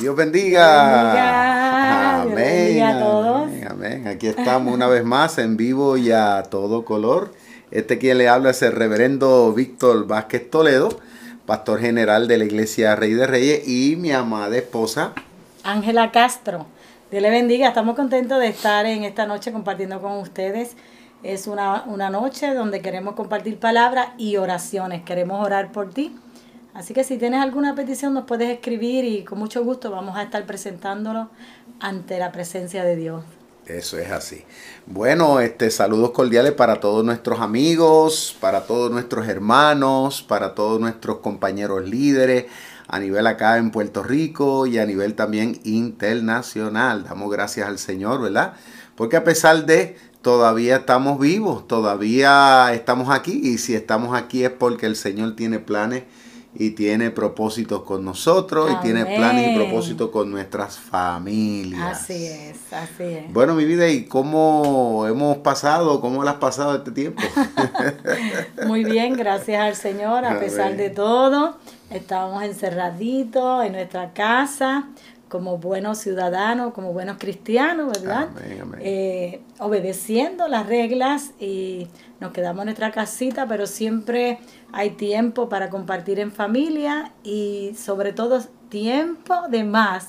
Dios bendiga. bendiga. Dios bendiga a todos. Amén, amén. Aquí estamos una vez más en vivo y a todo color. Este quien le habla es el reverendo Víctor Vázquez Toledo, pastor general de la iglesia Rey de Reyes y mi amada esposa. Ángela Castro. Dios le bendiga. Estamos contentos de estar en esta noche compartiendo con ustedes. Es una, una noche donde queremos compartir palabras y oraciones. Queremos orar por ti. Así que si tienes alguna petición nos puedes escribir y con mucho gusto vamos a estar presentándolo ante la presencia de Dios. Eso es así. Bueno, este saludos cordiales para todos nuestros amigos, para todos nuestros hermanos, para todos nuestros compañeros líderes a nivel acá en Puerto Rico y a nivel también internacional. Damos gracias al Señor, ¿verdad? Porque a pesar de todavía estamos vivos, todavía estamos aquí y si estamos aquí es porque el Señor tiene planes y tiene propósitos con nosotros y tiene planes y propósitos con nuestras familias. Así es, así es. Bueno, mi vida, ¿y cómo hemos pasado? ¿Cómo lo has pasado este tiempo? Muy bien, gracias al Señor, a pesar de todo. Estábamos encerraditos en nuestra casa como buenos ciudadanos, como buenos cristianos, ¿verdad? Amén, amén. Eh, obedeciendo las reglas y nos quedamos en nuestra casita, pero siempre hay tiempo para compartir en familia y sobre todo tiempo de más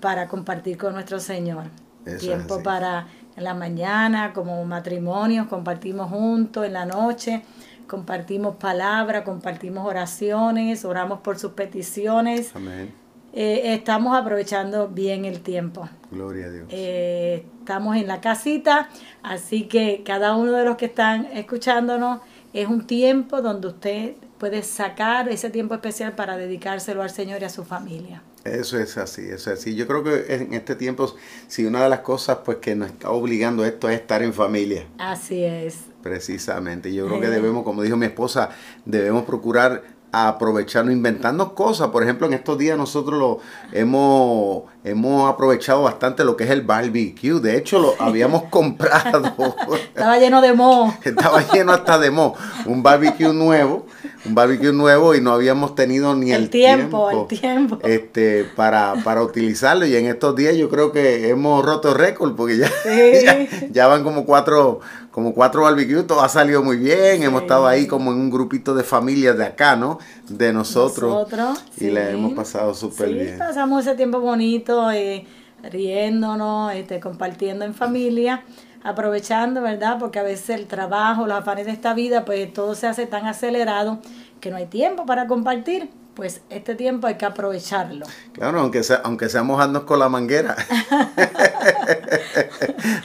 para compartir con nuestro Señor. Eso es tiempo para en la mañana, como matrimonios, compartimos juntos, en la noche compartimos palabras, compartimos oraciones, oramos por sus peticiones. Amén. Eh, estamos aprovechando bien el tiempo. Gloria a Dios. Eh, estamos en la casita, así que cada uno de los que están escuchándonos es un tiempo donde usted puede sacar ese tiempo especial para dedicárselo al Señor y a su familia. Eso es así, eso es así. Yo creo que en este tiempo, si una de las cosas pues que nos está obligando esto es estar en familia, Así es. precisamente. Yo creo que debemos, como dijo mi esposa, debemos procurar aprovecharnos, inventarnos cosas. Por ejemplo, en estos días nosotros lo hemos, hemos aprovechado bastante lo que es el barbecue. De hecho, lo habíamos comprado. Estaba lleno de moho. Estaba lleno hasta de mo. Un barbecue nuevo, un barbecue nuevo y no habíamos tenido ni el, El tiempo, el tiempo. Este, para, para utilizarlo. Y en estos días yo creo que hemos roto récord porque ya, Sí. ya, ya van como cuatro, como cuatro barbecues, todo ha salido muy bien. Hemos estado ahí como en un grupito de familias de acá, ¿no? De nosotros. Nosotros, y la sí. hemos pasado súper Sí, bien. pasamos ese tiempo bonito, eh, riéndonos, este, compartiendo en familia, aprovechando, ¿verdad? Porque a veces el trabajo, los afanes de esta vida, pues todo se hace tan acelerado que no hay tiempo para compartir. Pues este tiempo hay que aprovecharlo. Claro, aunque, sea, aunque sea mojarnos con la manguera.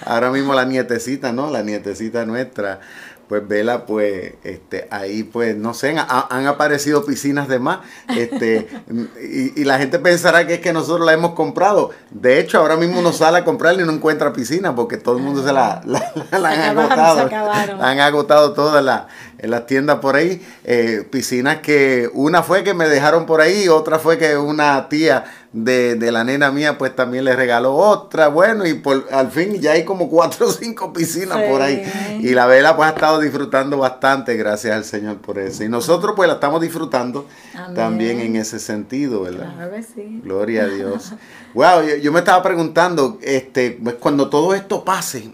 Ahora mismo la nietecita, ¿no? La nietecita nuestra, pues vela, pues, este, ahí, pues, no sé, ha- han aparecido piscinas de más, este, y, y la gente pensará que es que nosotros la hemos comprado. De hecho, ahora mismo uno sale a comprarla y no encuentra piscina, porque todo el mundo se la, la- la- la Se han acabaron, agotado. La han agotado todas las, en las tiendas por ahí. eh, piscinas que una fue que me dejaron por ahí, otra fue que una tía de, de la nena mía pues también le regaló otra. Bueno, y por, al fin ya hay como cuatro o cinco piscinas Sí. por ahí. Y la vela pues ha estado disfrutando bastante, gracias al Señor por eso. Y nosotros pues la estamos disfrutando Amén. también en ese sentido, ¿verdad? Claro que sí. Gloria a Dios. Wow, yo, yo me estaba preguntando, este, pues, cuando todo esto pase,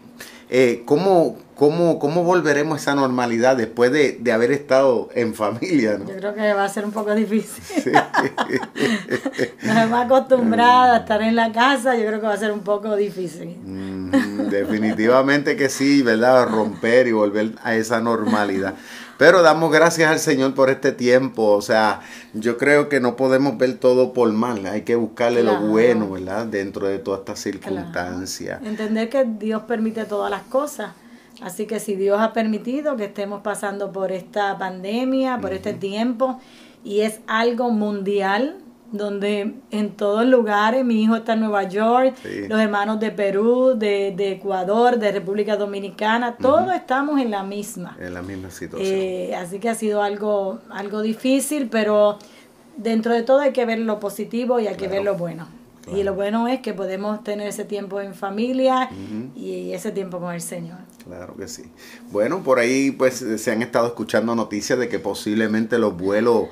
eh, ¿cómo, cómo, ¿cómo volveremos a esa normalidad después de, de haber estado en familia? ¿no? Yo creo que va a ser un poco difícil. Sí. Nos hemos acostumbrado a estar en la casa, yo creo que va a ser un poco difícil. Mm, definitivamente que sí, ¿verdad? Romper y volver a esa normalidad. Pero damos gracias al Señor por este tiempo. O sea, yo creo que no podemos ver todo por mal. Hay que buscarle Claro. lo bueno, ¿verdad? Dentro de todas estas circunstancias. Entender que Dios permite todas las cosas. Así que si Dios ha permitido que estemos pasando por esta pandemia, por este tiempo, y es algo mundial, donde en todos lugares, mi hijo está en Nueva York, Sí. los hermanos de Perú, de, de Ecuador, de República Dominicana, todos estamos en la misma. En la misma situación. Eh, así que ha sido algo, algo difícil, pero dentro de todo hay que ver lo positivo y hay que ver lo bueno. Y lo bueno es que podemos tener ese tiempo en familia y ese tiempo con el Señor. Claro que sí. Bueno, por ahí pues se han estado escuchando noticias de que posiblemente los vuelos,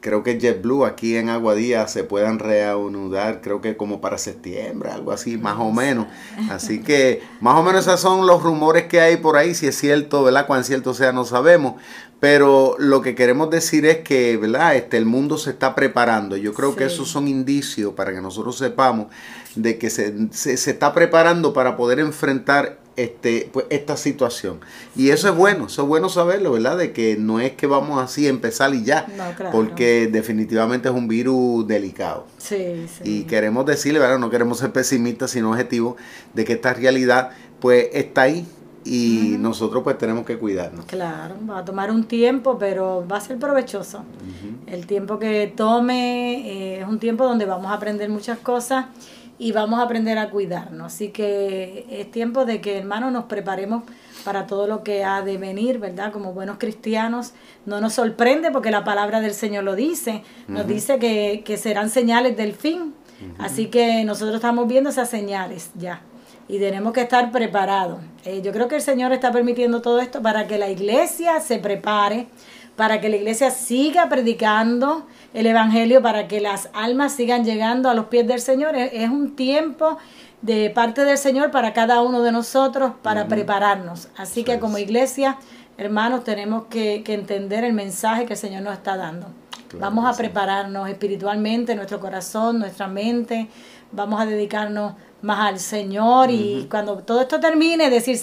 creo que JetBlue aquí en Aguadilla se puedan reanudar, creo que como para septiembre, algo así, más o menos. Así que más o menos esos son los rumores que hay por ahí, si es cierto, ¿verdad? Cuán cierto sea, no sabemos. Pero lo que queremos decir es que, ¿verdad? Este, el mundo se está preparando. Yo creo que esos son indicios para que nosotros sepamos de que se, se, se está preparando para poder enfrentar este, pues, esta situación. Y eso es bueno, eso es bueno saberlo, ¿verdad? De que no es que vamos así a empezar y ya, porque definitivamente es un virus delicado. Sí, sí. Y queremos decirle, ¿verdad? No queremos ser pesimistas, sino objetivos, de que esta realidad pues está ahí, y nosotros pues tenemos que cuidarnos. Claro, va a tomar un tiempo, pero va a ser provechoso. El tiempo que tome eh, es un tiempo donde vamos a aprender muchas cosas y vamos a aprender a cuidarnos. Así que es tiempo de que, hermanos, nos preparemos para todo lo que ha de venir, ¿verdad? Como buenos cristianos, no nos sorprende porque la palabra del Señor lo dice, nos dice que, que, serán señales del fin. Así que nosotros estamos viendo esas señales ya y tenemos que estar preparados. Eh, yo creo que el Señor está permitiendo todo esto para que la iglesia se prepare, para que la iglesia siga predicando el Evangelio, para que las almas sigan llegando a los pies del Señor. Es, un tiempo de parte del Señor para cada uno de nosotros para prepararnos. Así que como iglesia, hermanos, tenemos que, entender el mensaje que el Señor nos está dando. Vamos a prepararnos espiritualmente, nuestro corazón, nuestra mente. Vamos a dedicarnos más al Señor y cuando todo esto termine, decir,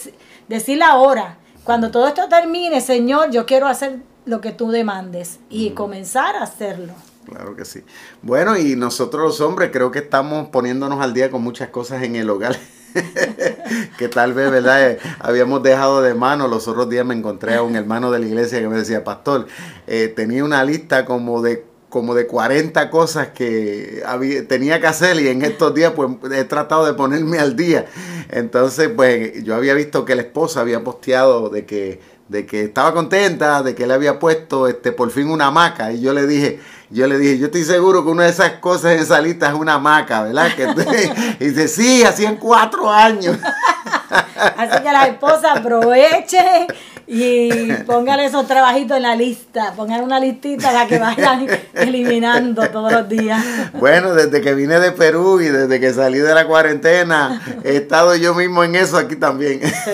decir ahora, cuando todo esto termine, Señor, yo quiero hacer lo que tú demandes y comenzar a hacerlo. Claro que sí. Bueno, y nosotros los hombres creo que estamos poniéndonos al día con muchas cosas en el hogar. que tal vez, ¿verdad? Eh, habíamos dejado de mano. Los otros días me encontré a un hermano de la iglesia que me decía, pastor, eh, tenía una lista como de como de 40 cosas que tenía que hacer y en estos días pues he tratado de ponerme al día. Entonces pues yo había visto que la esposa había posteado de que, de que estaba contenta, de que le había puesto este, por fin una hamaca y yo le dije, yo le dije, yo estoy seguro que una de esas cosas en esa lista es una hamaca, ¿verdad? Que, y dice, sí, hacían cuatro años. Así que la esposa aproveche y póngale esos trabajitos en la lista, pongan una listita para que vayan eliminando todos los días. Bueno, desde que vine de Perú y desde que salí de la cuarentena, he estado yo mismo en eso aquí también. Sí,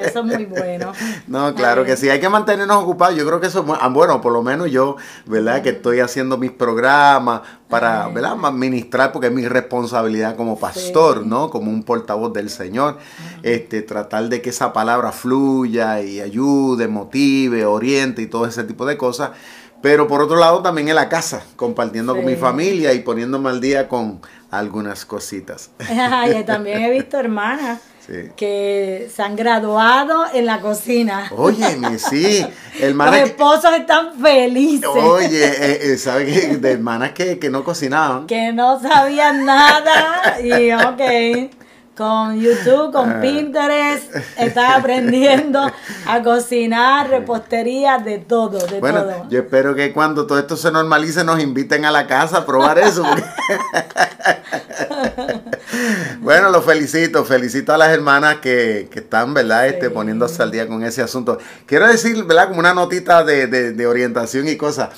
eso es muy bueno. No, claro que sí, hay que mantenernos ocupados, yo creo que eso es ah, bueno, por lo menos yo, ¿verdad? Que estoy haciendo mis programas para, ¿verdad? Administrar, porque es mi responsabilidad como pastor, ¿no? Como un portavoz del Señor, este, tratar de que esa palabra fluya y ayude, motive, oriente y todo ese tipo de cosas. Pero por otro lado también en la casa, compartiendo con mi familia y poniéndome al día con algunas cositas. y también he visto hermanas que se han graduado en la cocina. Oye, sí. Los esposos están felices. Oye, eh, eh ¿sabes De hermanas que, que no cocinaban. Que no sabían nada y ok con YouTube, con ah. Pinterest, estás aprendiendo a cocinar, repostería, de todo, de bueno, todo. Yo espero que cuando todo esto se normalice nos inviten a la casa a probar eso. bueno, los felicito, felicito a las hermanas que, están, ¿verdad? Este, poniéndose al día con ese asunto. Quiero decir, ¿verdad? Como una notita de, orientación y cosas.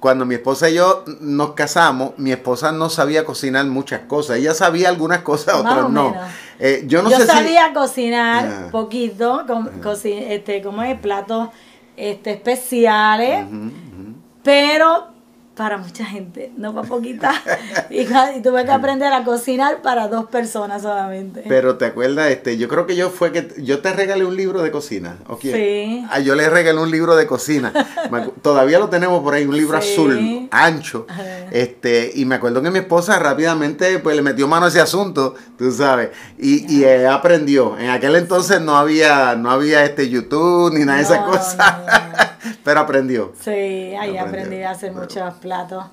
Cuando mi esposa y yo nos casamos, mi esposa no sabía cocinar muchas cosas. Ella sabía algunas cosas, otras no. Eh, yo no yo sabía cocinar ah. poquito, con, este, como es, platos este, especiales, pero para mucha gente, no para poquita. y, tuve que aprender a cocinar para dos personas solamente. Pero te acuerdas, este, yo creo que yo fue que yo te regalé un libro de cocina. ¿o Sí. Ah, yo le regalé un libro de cocina. Todavía lo tenemos por ahí, un libro azul, ancho. Este, y me acuerdo que mi esposa rápidamente pues le metió mano a ese asunto, tú sabes, y, y aprendió. En aquel entonces no había, no había este YouTube ni nada de esas cosas. Pero aprendió. Sí, ahí aprendí a hacer muchos platos.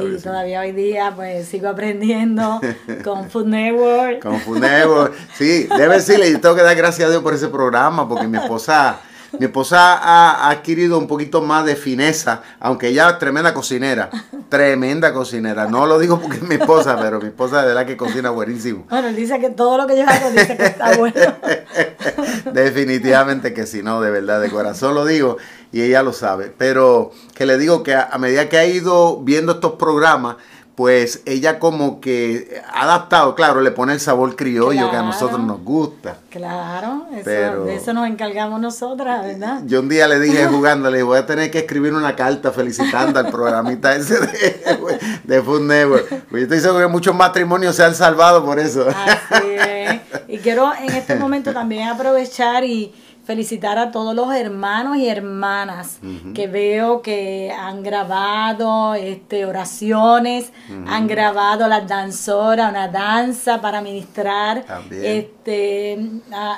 y todavía hoy día pues sigo aprendiendo con Food Network. Con Food Network. Sí, debe decirle, y tengo que dar gracias a Dios por ese programa, porque mi esposa Mi esposa ha adquirido un poquito más de fineza, aunque ella es tremenda cocinera, tremenda cocinera. No lo digo porque es mi esposa, pero mi esposa de verdad que cocina buenísimo. Bueno, dice que todo lo que yo hago dice que está bueno. Definitivamente que sí, no, de verdad, de corazón lo digo y ella lo sabe. Pero que le digo que a medida que ha ido viendo estos programas, pues ella como que ha adaptado, claro, le pone el sabor criollo que a nosotros nos gusta. Claro, eso, de eso nos encargamos nosotras, ¿verdad? Yo un día le dije jugando, le dije, voy a tener que escribir una carta felicitando al programita ese de, de Food Network. Pues yo estoy seguro que muchos matrimonios se han salvado por eso. Así es. Y quiero en este momento también aprovechar y felicitar a todos los hermanos y hermanas que veo que han grabado este, oraciones, han grabado las danzoras, una danza para ministrar este,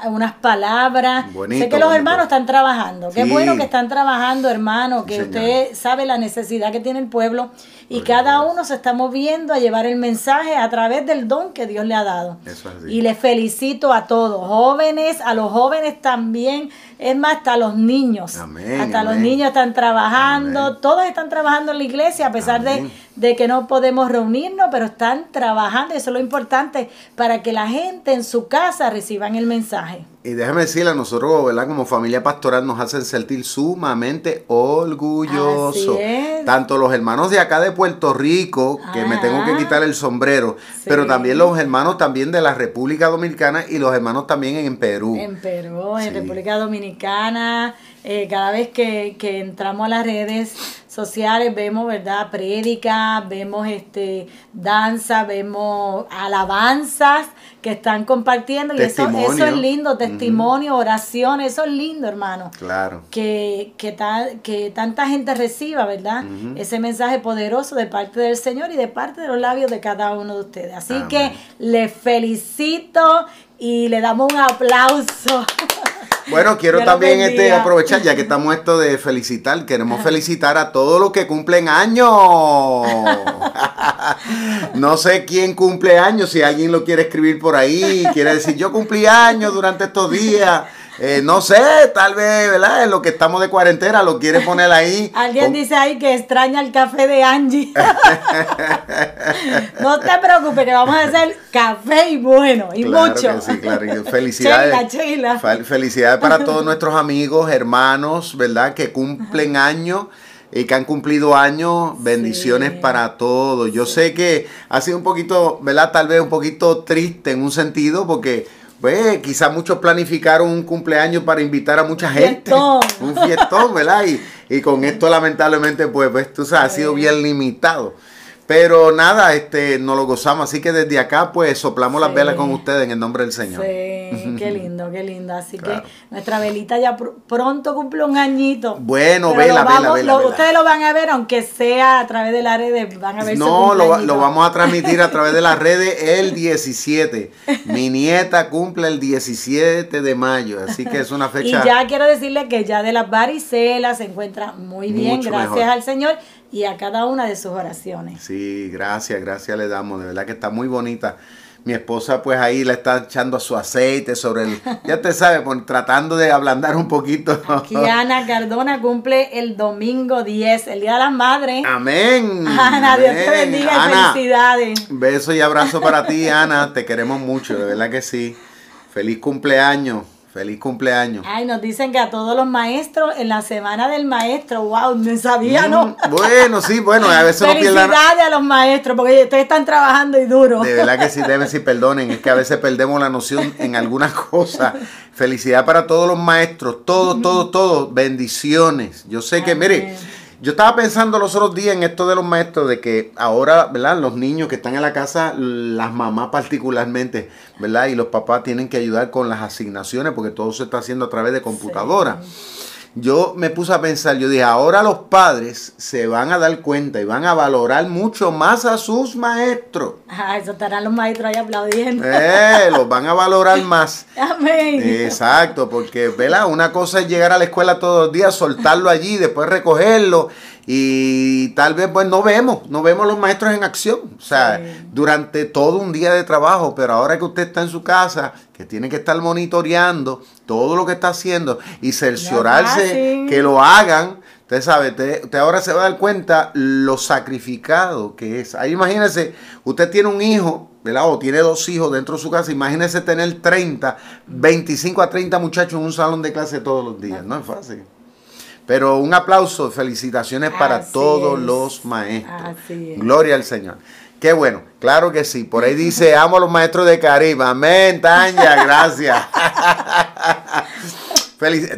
unas palabras. sé que los hermanos están trabajando. Qué bueno que están trabajando, hermano, que usted sabe la necesidad que tiene el pueblo y cada uno se está moviendo a llevar el mensaje a través del don que Dios le ha dado. y les felicito a todos, jóvenes, a los jóvenes también, es más, hasta los niños. hasta los niños están trabajando, todos están trabajando en la iglesia a pesar de, de, que no podemos reunirnos, pero están trabajando, eso es lo importante, para que la gente en su casa reciban el mensaje. Y déjame decirle, a nosotros, ¿verdad? Como familia pastoral nos hacen sentir sumamente orgullosos. Tanto los hermanos de acá de Puerto Rico, que me tengo que quitar el sombrero, pero también los hermanos también de la República Dominicana y los hermanos también en Perú. En Perú, en República Dominicana. Eh, cada vez que, que entramos a las redes sociales vemos, ¿verdad? Prédica, vemos este danza, vemos alabanzas que están compartiendo y eso, eso es lindo, testimonio, oración, eso es lindo, hermano. Claro. Que, que, que tanta gente reciba, ¿verdad? Ese mensaje poderoso de parte del Señor y de parte de los labios de cada uno de ustedes. Así que les felicito y le damos un aplauso. Bueno, quiero también este, aprovechar, ya que estamos esto de felicitar, queremos felicitar a todos los que cumplen años. no sé quién cumple años, si alguien lo quiere escribir por ahí, quiere decir yo cumplí años durante estos días. Eh, no sé, tal vez, ¿verdad? En lo que estamos de cuarentena, lo quiere poner ahí. Alguien dice ahí que extraña el café de Angie. no te preocupes, que vamos a hacer café y bueno, y mucho. sí, claro. felicidades. Felicidades para todos nuestros amigos, hermanos, ¿verdad? Que cumplen años y que han cumplido años, bendiciones para todos. Yo sé que ha sido un poquito, ¿verdad? Tal vez un poquito triste en un sentido, porque pues quizás muchos planificaron un cumpleaños para invitar a mucha gente. Un fiestón, ¿verdad? Y, y con esto lamentablemente pues, pues tú sabes, ha sido bien limitado. Pero nada, este, nos lo gozamos, así que desde acá pues soplamos las velas con ustedes en el nombre del Señor. Sí, qué lindo, qué lindo. Así que nuestra velita ya pronto cumple un añito. Bueno, vela, vela, vela, Ustedes lo van a ver, aunque sea a través de las redes, van a ver No, lo, lo, vamos a transmitir a través de las redes el 17. Mi nieta cumple el 17 de mayo, así que es una fecha... Y ya quiero decirle que ya de las varicelas se encuentra muy bien, gracias al Señor y a cada una de sus oraciones. Sí, gracias, gracias le damos, de verdad que está muy bonita. Mi esposa pues ahí le está echando su aceite sobre el, ya te sabes, tratando de ablandar un poquito. Aquí Ana Cardona cumple el domingo 10, el Día de las Madres. Amén. Ana, Dios te bendiga felicidades. Beso y abrazo para ti, Ana, te queremos mucho, de verdad que sí. Feliz cumpleaños. Feliz cumpleaños. Ay, nos dicen que a todos los maestros en la semana del maestro, wow, no sabía, ¿no? Mm, bueno, sí, bueno, a veces no pierdan. Felicidades a los maestros, porque ustedes están trabajando y duro. De verdad que sí, deben sí, perdonen, es que a veces perdemos la noción en algunas cosas. Felicidad para todos los maestros, todos, todos, todos, bendiciones. Yo sé que, mire, yo estaba pensando los otros días en esto de los maestros, de que ahora, ¿verdad? Los niños que están en la casa, las mamás particularmente, ¿verdad? Y los papás tienen que ayudar con las asignaciones porque todo se está haciendo a través de computadora yo me puse a pensar, yo dije, ahora los padres se van a dar cuenta y van a valorar mucho más a sus maestros. Ah, eso estarán los maestros ahí aplaudiendo. Eh, los van a valorar más. Amén. Exacto, porque, ¿verdad? Una cosa es llegar a la escuela todos los días, soltarlo allí, después recogerlo y tal vez pues no vemos, no vemos los maestros en acción, o sea, durante todo un día de trabajo, pero ahora que usted está en su casa, que tiene que estar monitoreando todo lo que está haciendo y cerciorarse que lo hagan. Usted sabe, usted, ahora se va a dar cuenta lo sacrificado que es. Ahí imagínese, usted tiene un hijo, ¿verdad? O tiene dos hijos dentro de su casa. Imagínese tener 30, 25 a 30 muchachos en un salón de clase todos los días. No es fácil. Pero un aplauso, felicitaciones para todos los maestros. Gloria al Señor. Qué bueno, claro que sí. Por ahí dice, amo a los maestros de Caribe. Amén, Tanya, gracias.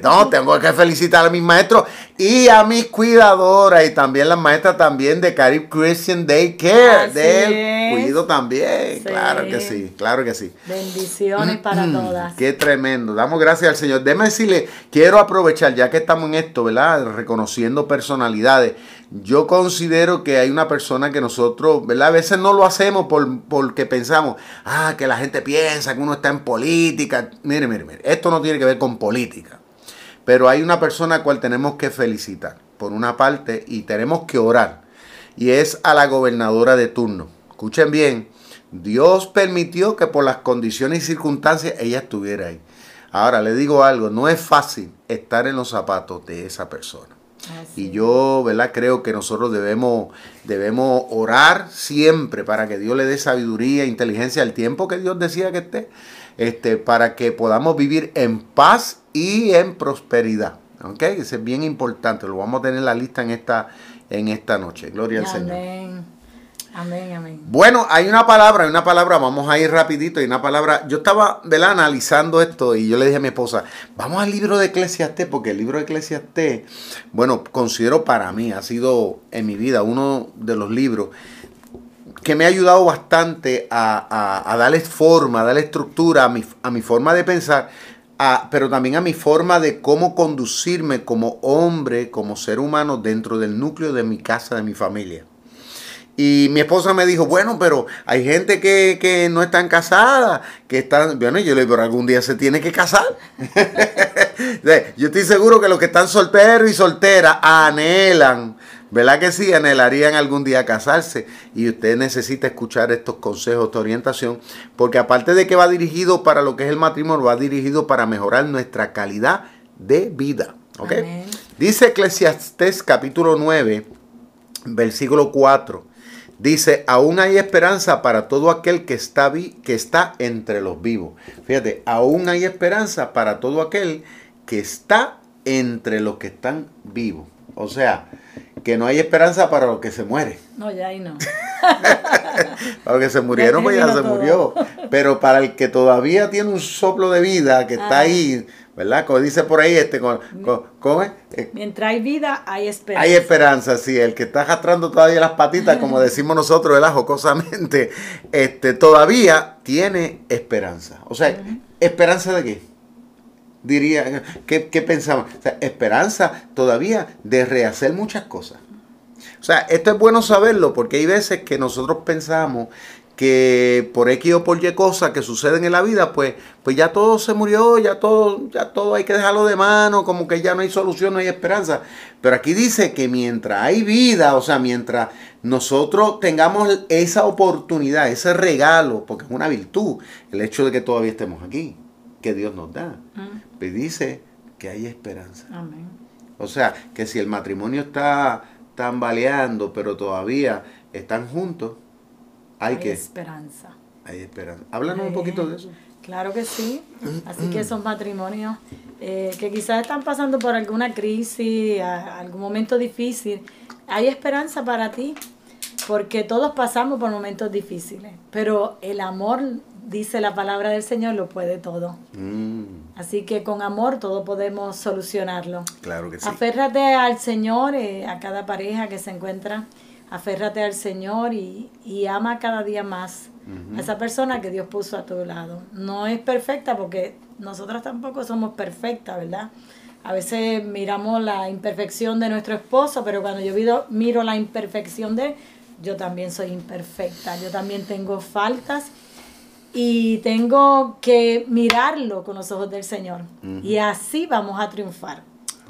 no, tengo que felicitar a mis maestros y a mis cuidadoras y también las maestras también de Carib Christian Day Care, del cuido también. Claro que sí, claro que sí. Bendiciones para todas. Qué tremendo. Damos gracias al Señor. Déjame decirle, quiero aprovechar, ya que estamos en esto, ¿verdad? Reconociendo personalidades. Yo considero que hay una persona que nosotros, ¿verdad? A veces no lo hacemos por, porque pensamos, ah, que la gente piensa que uno está en política. Mire, mire, mire, esto no tiene que ver con política. Pero hay una persona a cual tenemos que felicitar, por una parte, y tenemos que orar. Y es a la gobernadora de turno. Escuchen bien, Dios permitió que por las condiciones y circunstancias ella estuviera ahí. Ahora le digo algo, no es fácil estar en los zapatos de esa persona. Y yo, ¿verdad? Creo que nosotros debemos, debemos orar siempre para que Dios le dé sabiduría e inteligencia al tiempo que Dios decía que esté este, para que podamos vivir en paz y en prosperidad. ¿Ok? Eso es bien importante. Lo vamos a tener en la lista en esta, en esta noche. Gloria al Señor. Amén, amén. Bueno, hay una palabra, hay una palabra, vamos a ir rapidito, hay una palabra, yo estaba ¿verdad? analizando esto y yo le dije a mi esposa, vamos al libro de Eclesiastés, porque el libro de Eclesiastés, bueno, considero para mí, ha sido en mi vida uno de los libros que me ha ayudado bastante a, darle forma, a darle estructura a mi, a mi forma de pensar, pero también a mi forma de cómo conducirme como hombre, como ser humano dentro del núcleo de mi casa, de mi familia. Y mi esposa me dijo, bueno, pero hay gente que, que no están casadas, que están, bueno, yo le digo, pero algún día se tiene que casar. yo estoy seguro que los que están solteros y solteras anhelan ¿Verdad que sí? Anhelarían algún día casarse y usted necesita escuchar estos consejos de orientación porque aparte de que va dirigido para lo que es el matrimonio, va dirigido para mejorar nuestra calidad de vida. ¿Ok? Dice Eclesiastés capítulo 9, versículo 4. Dice, aún hay esperanza para todo aquel que está, que está entre los vivos. Fíjate, aún hay esperanza para todo aquel que está entre los que están vivos. O sea, que no hay esperanza para los que se mueren. No, ya ahí no. para los que se murieron, pues ya se murió. Pero para el que todavía tiene un soplo de vida, que está ahí, ¿verdad? Como dice por ahí, este, con, eh, Mientras hay vida, hay esperanza. Hay esperanza, sí. El que está arrastrando todavía las patitas, como decimos nosotros, ¿verdad? Jocosamente, este, todavía tiene esperanza. O sea, ¿esperanza de qué? Diría, ¿qué, qué pensamos? esperanza todavía de rehacer muchas cosas. O sea, esto es bueno saberlo porque hay veces que nosotros pensamos que por X o por Y cosas que suceden en la vida, pues, pues ya todo se murió, ya todo, ya todo hay que dejarlo de mano, como que ya no hay solución, no hay esperanza. Pero aquí dice que mientras hay vida, o sea, mientras nosotros tengamos esa oportunidad, ese regalo, porque es una virtud, el hecho de que todavía estemos aquí que Dios nos da. Mm. Y dice que hay esperanza. O sea, que si el matrimonio está tambaleando, pero todavía están juntos, hay, que... esperanza. Hay esperanza. Háblanos un poquito de eso. Claro que sí. Así que esos matrimonios eh, que quizás están pasando por alguna crisis, algún momento difícil, hay esperanza para ti, porque todos pasamos por momentos difíciles, pero el amor dice la palabra del Señor, lo puede todo. Mm. Así que con amor todo podemos solucionarlo. Claro que sí. Aférrate al Señor, eh, a cada pareja que se encuentra. Aférrate al Señor y, ama cada día más a esa persona que Dios puso a tu lado. No es perfecta porque nosotras tampoco somos perfectas, ¿verdad? A veces miramos la imperfección de nuestro esposo, pero cuando yo miro la imperfección de él, yo también soy imperfecta, yo también tengo faltas y tengo que mirarlo con los ojos del Señor. Y así vamos a triunfar.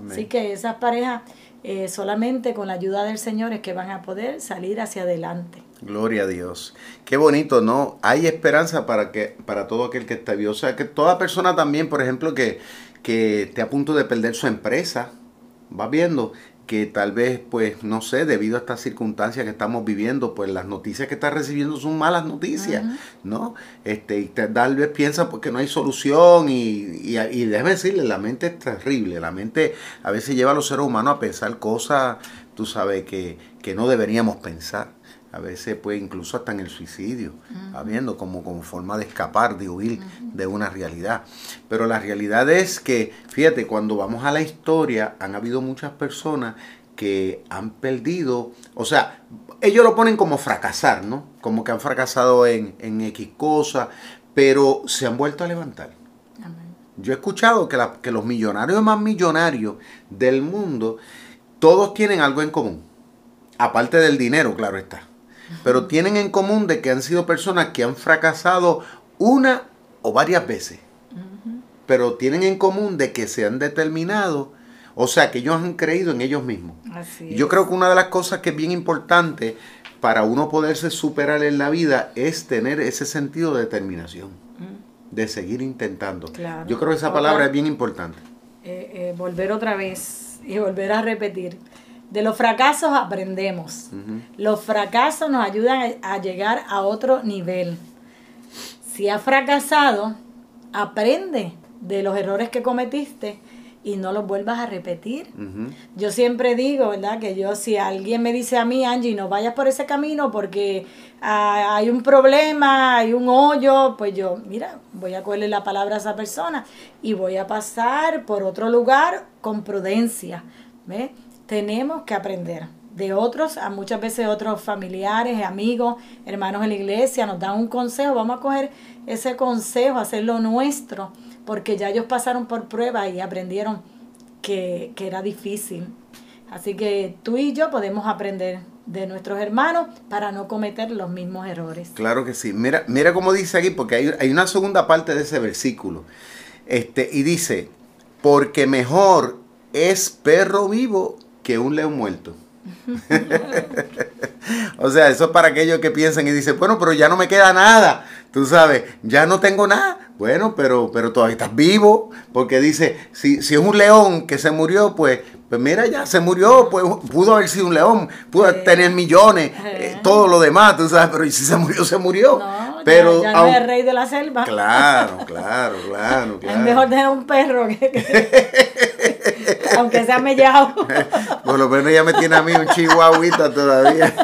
Así que esas parejas eh, solamente con la ayuda del Señor es que van a poder salir hacia adelante. Gloria a Dios. Qué bonito, ¿no? Hay esperanza para que para todo aquel que está vivo. O sea, que toda persona también, por ejemplo, que, que esté a punto de perder su empresa, va viendo que tal vez, pues, no sé, debido a estas circunstancias que estamos viviendo, pues las noticias que está recibiendo son malas noticias, ¿no? Este, y tal vez piensa porque no hay solución y, y, y déjame decirle, la mente es terrible, la mente a veces lleva a los seres humanos a pensar cosas, tú sabes, que, que no deberíamos pensar a veces pues incluso hasta en el suicidio, habiendo como, como forma de escapar, de huir de una realidad. Pero la realidad es que, fíjate, cuando vamos a la historia, han habido muchas personas que han perdido, o sea, ellos lo ponen como fracasar, ¿no? Como que han fracasado en, en X cosas, pero se han vuelto a levantar. Yo he escuchado que, la, que los millonarios más millonarios del mundo, todos tienen algo en común. Aparte del dinero, claro está pero tienen en común de que han sido personas que han fracasado una o varias veces. Pero tienen en común de que se han determinado, o sea, que ellos han creído en ellos mismos. Yo creo que una de las cosas que es bien importante para uno poderse superar en la vida es tener ese sentido de determinación, de seguir intentando. Yo creo que esa palabra es bien importante. Eh, eh, volver otra vez y volver a repetir de los fracasos aprendemos. Los fracasos nos ayudan a llegar a otro nivel. Si has fracasado, aprende de los errores que cometiste y no los vuelvas a repetir. Yo siempre digo, ¿verdad? Que yo, si alguien me dice a mí, Angie, no vayas por ese camino porque ah, hay un problema, hay un hoyo, pues yo, mira, voy a cogerle la palabra a esa persona y voy a pasar por otro lugar con prudencia. ¿Ves? Tenemos que aprender de otros, a muchas veces otros familiares, amigos, hermanos en la iglesia, nos dan un consejo, vamos a coger ese consejo, hacerlo nuestro, porque ya ellos pasaron por prueba y aprendieron que, que era difícil. Así que tú y yo podemos aprender de nuestros hermanos para no cometer los mismos errores. Claro que sí. Mira, mira cómo dice aquí, porque hay, hay una segunda parte de ese versículo. Este, y dice, porque mejor es perro vivo que un león muerto. o sea, eso es para aquellos que piensan y dicen, bueno, pero ya no me queda nada. Tú sabes, ya no tengo nada. Bueno, pero, pero todavía estás vivo. Porque dice, si, si es un león que se murió, pues, pues mira, ya se murió. Pues, pudo haber sido un león, pudo tener millones, eh, todo lo demás, tú sabes. Pero si se murió, se murió. Pero, ya, no es rey de la selva. Claro, claro, claro. Es mejor tener un perro que aunque sea mellado. Por lo menos ya me tiene a mí un chihuahuita todavía.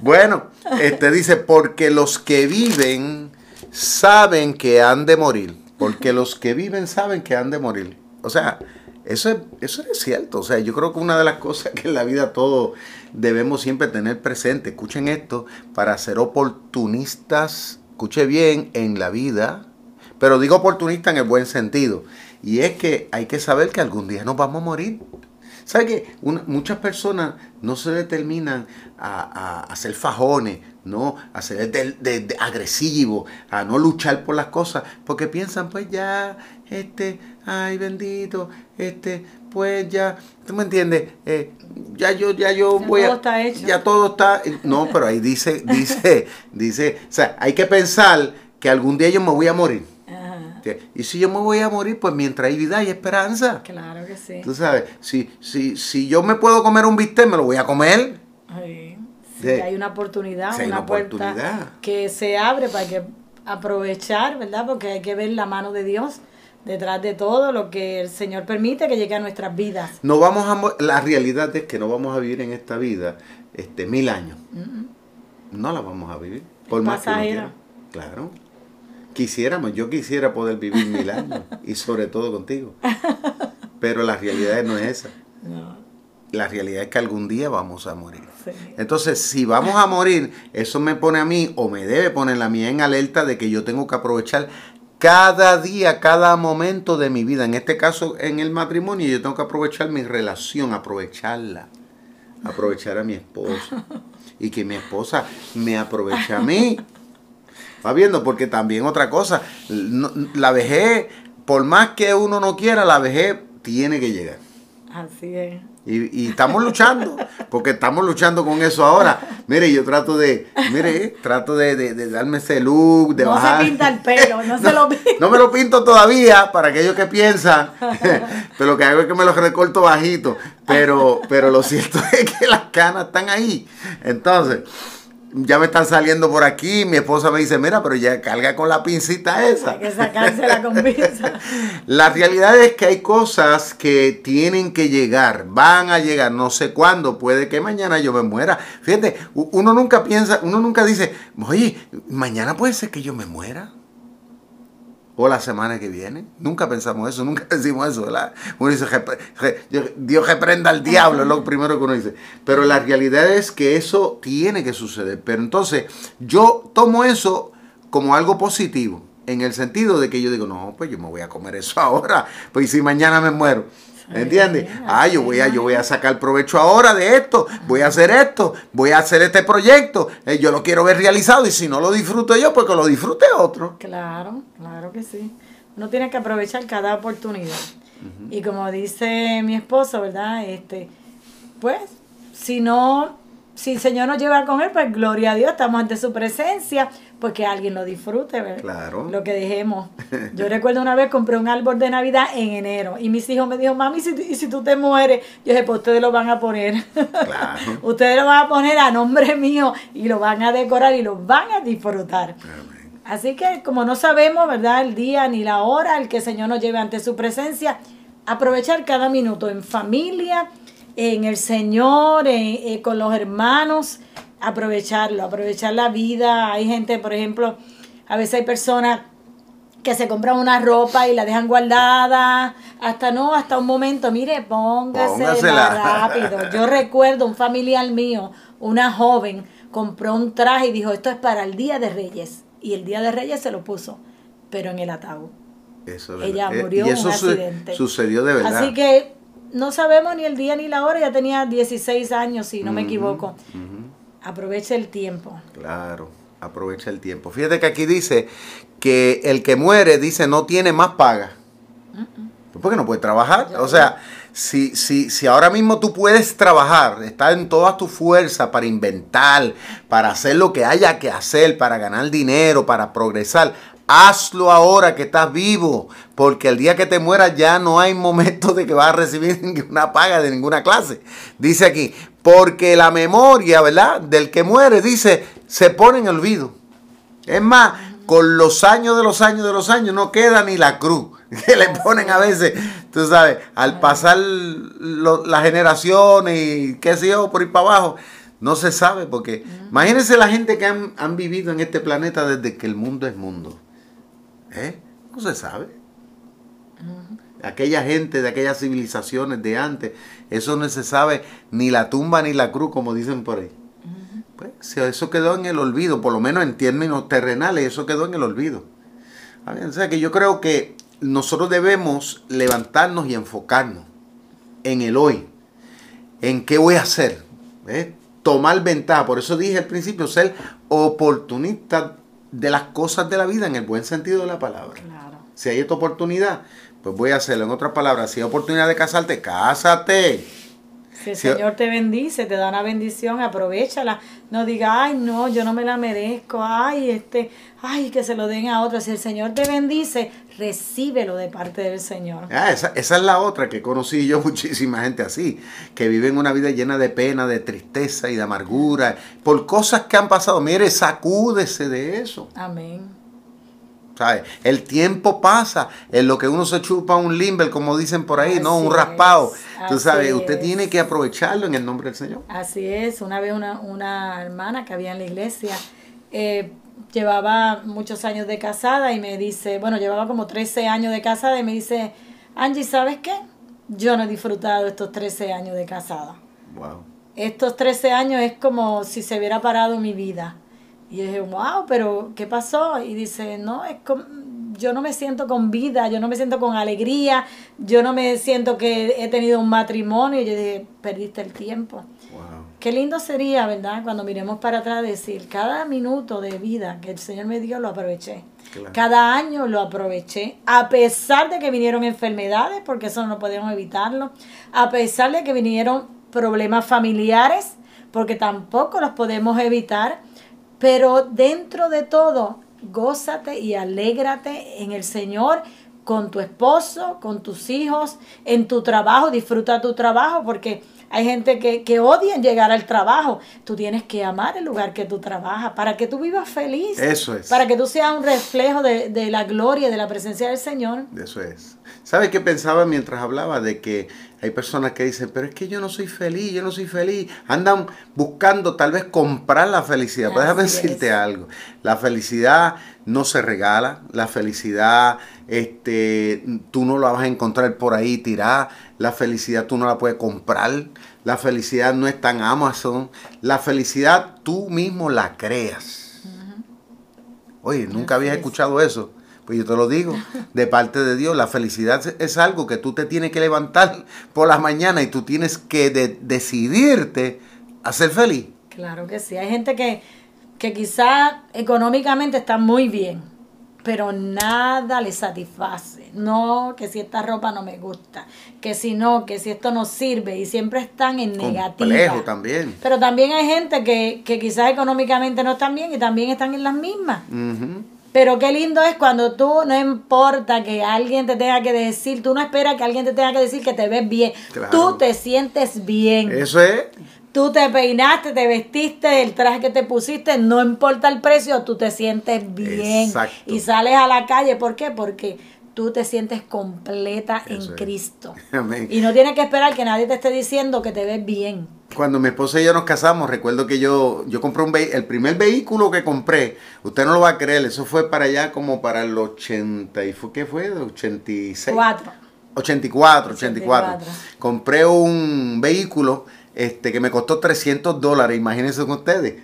bueno, este dice, porque los que viven saben que han de morir. Porque los que viven saben que han de morir. O sea, eso es, eso es cierto. O sea, yo creo que una de las cosas que en la vida todos debemos siempre tener presente, escuchen esto, para ser oportunistas, escuche bien, en la vida, pero digo oportunista en el buen sentido. Y es que hay que saber que algún día nos vamos a morir. ¿Sabe que muchas personas no se determinan a, a, ser fajones, ¿no? a ser de, agresivos, a no luchar por las cosas, porque piensan, pues ya, este, ay bendito, este, pues ya, ¿tú me entiendes? Eh, ya yo, ya yo voy todo está hecho. ya todo está, no, pero ahí dice, dice, dice, o sea, hay que pensar que algún día yo me voy a morir. Y si yo me voy a morir, pues mientras hay vida hay esperanza. Claro que sí. Tú sabes, si, si, si yo me puedo comer un bistec, me lo voy a comer. Sí. hay una oportunidad, una, puerta que se abre para que aprovechar, ¿verdad? Porque hay que ver la mano de Dios detrás de todo lo que el Señor permite que llegue a nuestras vidas. No vamos a la realidad es que no vamos a vivir en esta vida este mil años. No la vamos a vivir por más que Claro. Quisiéramos, yo quisiera poder vivir mil años y sobre todo contigo. Pero la realidad no es esa. La realidad es que algún día vamos a morir. Entonces, si vamos a morir, eso me pone a mí o me debe poner la mía en alerta de que yo tengo que aprovechar cada día, cada momento de mi vida. En este caso, en el matrimonio, yo tengo que aprovechar mi relación, aprovecharla. Aprovechar a mi esposa. Y que mi esposa me aproveche a mí. Va viendo, porque también otra cosa, la vejez, por más que uno no quiera, la vejez tiene que llegar. Así es. Y, y, estamos luchando, porque estamos luchando con eso ahora. Mire, yo trato de, mire, trato de, de, darme ese look, de no bajar. No se pinta el pelo, no, se lo pinta. No me lo pinto todavía, para aquellos que piensan, pero lo que hago es que me lo recorto bajito. Pero, pero lo cierto es que las canas están ahí. Entonces, ya me están saliendo por aquí. Mi esposa me dice, mira, pero ya carga con la pincita esa. Hay que sacársela con pinza. la realidad es que hay cosas que tienen que llegar, van a llegar, no sé cuándo, puede que mañana yo me muera. Fíjate, uno nunca piensa, uno nunca dice, oye, mañana puede ser que yo me muera o la semana que viene. Nunca pensamos eso, nunca decimos eso, ¿verdad? Uno dice, Dios reprenda al diablo, es lo primero que uno dice. Pero la realidad es que eso tiene que suceder. Pero entonces yo tomo eso como algo positivo, en el sentido de que yo digo, no, pues yo me voy a comer eso ahora, pues si mañana me muero. ¿Entiendes? Ah, yo voy a, yo voy a sacar provecho ahora de esto, voy a hacer esto, voy a hacer este proyecto, eh, yo lo quiero ver realizado y si no lo disfruto yo, pues que lo disfrute otro. Claro, claro que sí. Uno tiene que aprovechar cada oportunidad. Y como dice mi esposo, ¿verdad? Este, pues, si no, si el Señor nos lleva con él, pues gloria a Dios, estamos ante su presencia porque alguien lo disfrute, ¿verdad? Claro. Lo que dejemos. Yo recuerdo una vez compré un árbol de Navidad en enero y mis hijos me dijeron, mami, si, y si tú te mueres, yo dije, pues ustedes lo van a poner. Claro. ustedes lo van a poner a nombre mío y lo van a decorar y lo van a disfrutar. Así que como no sabemos, ¿verdad? El día ni la hora, el que el Señor nos lleve ante su presencia, aprovechar cada minuto en familia, en el Señor, eh, con los hermanos aprovecharlo, aprovechar la vida. Hay gente, por ejemplo, a veces hay personas que se compran una ropa y la dejan guardada, hasta no, hasta un momento, mire, póngase rápido. Yo recuerdo un familiar mío, una joven, compró un traje y dijo, esto es para el Día de Reyes. Y el Día de Reyes se lo puso, pero en el ataúd. Eso Ella eh, murió y eso en un accidente. sucedió de verdad. Así que no sabemos ni el día ni la hora, ya tenía 16 años, si no me equivoco. Aprovecha el tiempo. Claro, aprovecha el tiempo. Fíjate que aquí dice que el que muere, dice, no tiene más paga. Porque no puede trabajar. o sea, si, si, si ahora mismo tú puedes trabajar, estar en toda tu fuerza para inventar, para hacer lo que haya que hacer, para ganar dinero, para progresar, hazlo ahora que estás vivo, porque el día que te mueras ya no hay momento de que vas a recibir ninguna paga de ninguna clase. Dice aquí, porque la memoria, ¿verdad? Del que muere, dice, se pone en olvido. Es más, con los años de los años de los años no queda ni la cruz que le ponen a veces, tú sabes, al pasar las generaciones y qué sé yo, por ir para abajo, no se sabe porque imagínense la gente que han, han, vivido en este planeta desde que el mundo es mundo. ¿Eh? No se sabe. Aquella gente de aquellas civilizaciones de antes, eso no se sabe ni la tumba ni la cruz, como dicen por ahí. Pues eso quedó en el olvido, por lo menos en términos terrenales, eso quedó en el olvido. O sea que yo creo que nosotros debemos levantarnos y enfocarnos en el hoy, en qué voy a hacer, tomar ventaja. Por eso dije al principio, ser oportunista de las cosas de la vida en el buen sentido de la palabra. Si hay esta oportunidad, pues voy a hacerlo. En otras palabras, si hay oportunidad de casarte, cásate. Si el Señor te bendice, te da una bendición, aprovechala. No diga, ay, no, yo no me la merezco. Ay, este, ay, que se lo den a otro. Si el Señor te bendice, recíbelo de parte del Señor. Ah, esa, esa, es la otra que conocí yo muchísima gente así, que viven una vida llena de pena, de tristeza y de amargura, por cosas que han pasado. Mire, sacúdese de eso. Amén. El tiempo pasa, en lo que uno se chupa un limber, como dicen por ahí, ¿no? Un raspado. Tú sabes, usted tiene que aprovecharlo en el nombre del Señor. Así es, una vez una, una hermana que había en la iglesia eh, llevaba muchos años de casada y me dice, bueno, llevaba como 13 años de casada y me dice, Angie, ¿sabes qué? Yo no he disfrutado estos 13 años de casada. Wow. Estos 13 años es como si se hubiera parado mi vida. Y yo dije, wow, pero ¿qué pasó? Y dice, no, es como, yo no me siento con vida, yo no me siento con alegría, yo no me siento que he tenido un matrimonio. Y yo dije, perdiste el tiempo. Qué lindo sería, ¿verdad? Cuando miremos para atrás decir, cada minuto de vida que el Señor me dio lo aproveché. Cada año lo aproveché, a pesar de que vinieron enfermedades, porque eso no podemos evitarlo, a pesar de que vinieron problemas familiares, porque tampoco los podemos evitar, pero dentro de todo, gózate y alégrate en el Señor con tu esposo, con tus hijos, en tu trabajo, disfruta tu trabajo, porque hay gente que, que odia llegar al trabajo. Tú tienes que amar el lugar que tú trabajas para que tú vivas feliz. Eso es. Para que tú seas un reflejo de, de la gloria, de la presencia del Señor. Eso es. ¿Sabe qué pensaba mientras hablaba? De que hay personas que dicen, pero es que yo no soy feliz, yo no soy feliz. Andan buscando tal vez comprar la felicidad. Pues déjame decirte algo. La felicidad no se regala. La felicidad este, tú no la vas a encontrar por ahí tirada. La felicidad tú no la puedes comprar. La felicidad no está en Amazon. La felicidad tú mismo la creas. Oye, nunca habías escuchado eso. Pues yo te lo digo, de parte de Dios, la felicidad es algo que tú te tienes que levantar por la mañana y tú tienes que decidirte a ser feliz. Claro que sí, hay gente que, que quizá económicamente está muy bien, pero nada le satisface. No, que si esta ropa no me gusta, que si no, que si esto no sirve y siempre están en negativo. también. Pero también hay gente que, que quizás económicamente no están bien y también están en las mismas. Pero qué lindo es cuando tú no importa que alguien te tenga que decir, tú no esperas que alguien te tenga que decir que te ves bien. Tú te sientes bien. Eso es. Tú te peinaste, te vestiste, el traje que te pusiste, no importa el precio, tú te sientes bien. Exacto. Y sales a la calle, ¿por qué? Porque tú te sientes completa en Cristo. Amén. Y no tienes que esperar que nadie te esté diciendo que te ves bien. Cuando mi esposa y yo nos casamos, recuerdo que yo, yo compré un el primer vehículo que compré, usted no lo va a creer, eso fue para allá como para el 80, ¿y fue qué fue? 86. 84. 84, 84. Compré un vehículo este, que me costó 300 dólares, imagínense con ustedes.